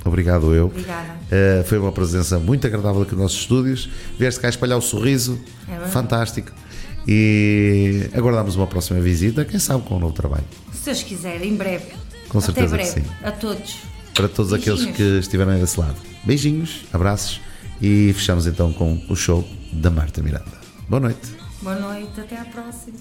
Obrigado eu. Obrigada. Eh, foi uma presença muito agradável aqui nos nossos estúdios. Vieste cá espalhar o sorriso. É. Fantástico. E aguardamos uma próxima visita, quem sabe com um novo trabalho. Se Deus quiser, em breve. Com certeza Até que breve. sim. A todos. Para todos aqueles Beijinhos. que estiveram aí desse lado. Beijinhos, abraços e fechamos então com o show da Marta Miranda. Boa noite. Boa noite, até à próxima.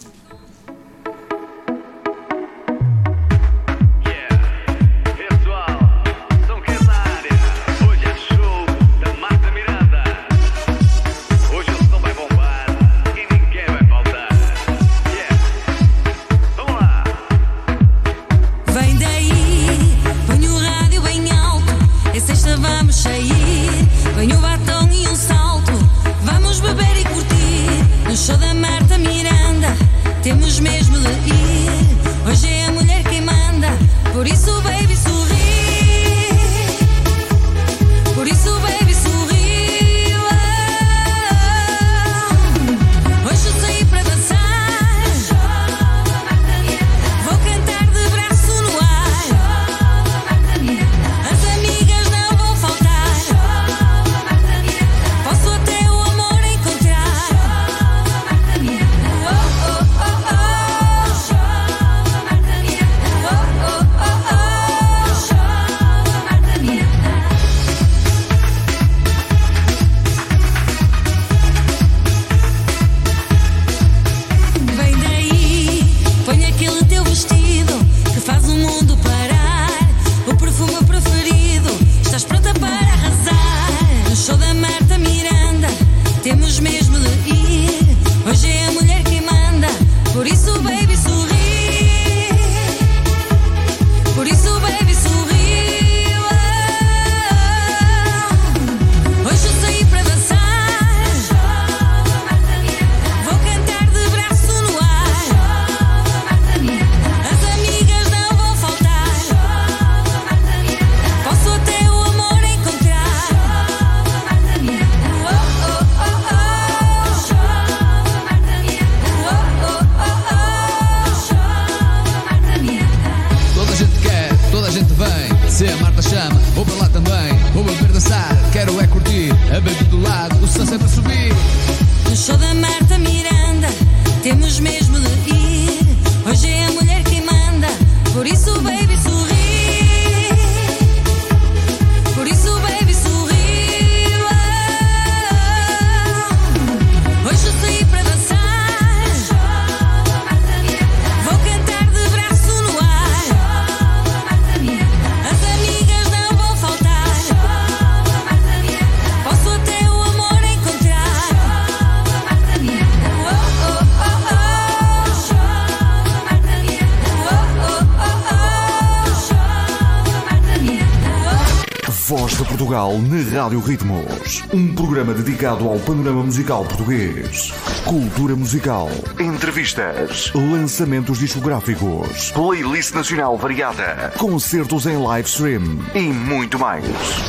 Rádio Ritmos. Um programa dedicado ao panorama musical português. Cultura musical, entrevistas, lançamentos discográficos, playlist nacional variada, concertos em live stream e muito mais.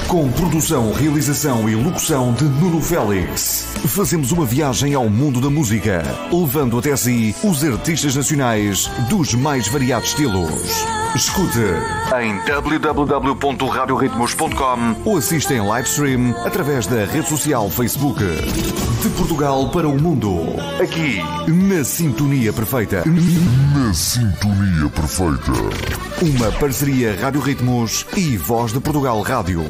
Com produção, realização e locução de Nuno Félix. Fazemos uma viagem ao mundo da música, levando até si os artistas nacionais dos mais variados estilos. Escute em www.radioritmos.com ou assista em live stream através da rede social Facebook. De Portugal para o mundo. Aqui, na Sintonia Perfeita. Na sintonia perfeita. Uma parceria Rádio Ritmos e Voz de Portugal Rádio.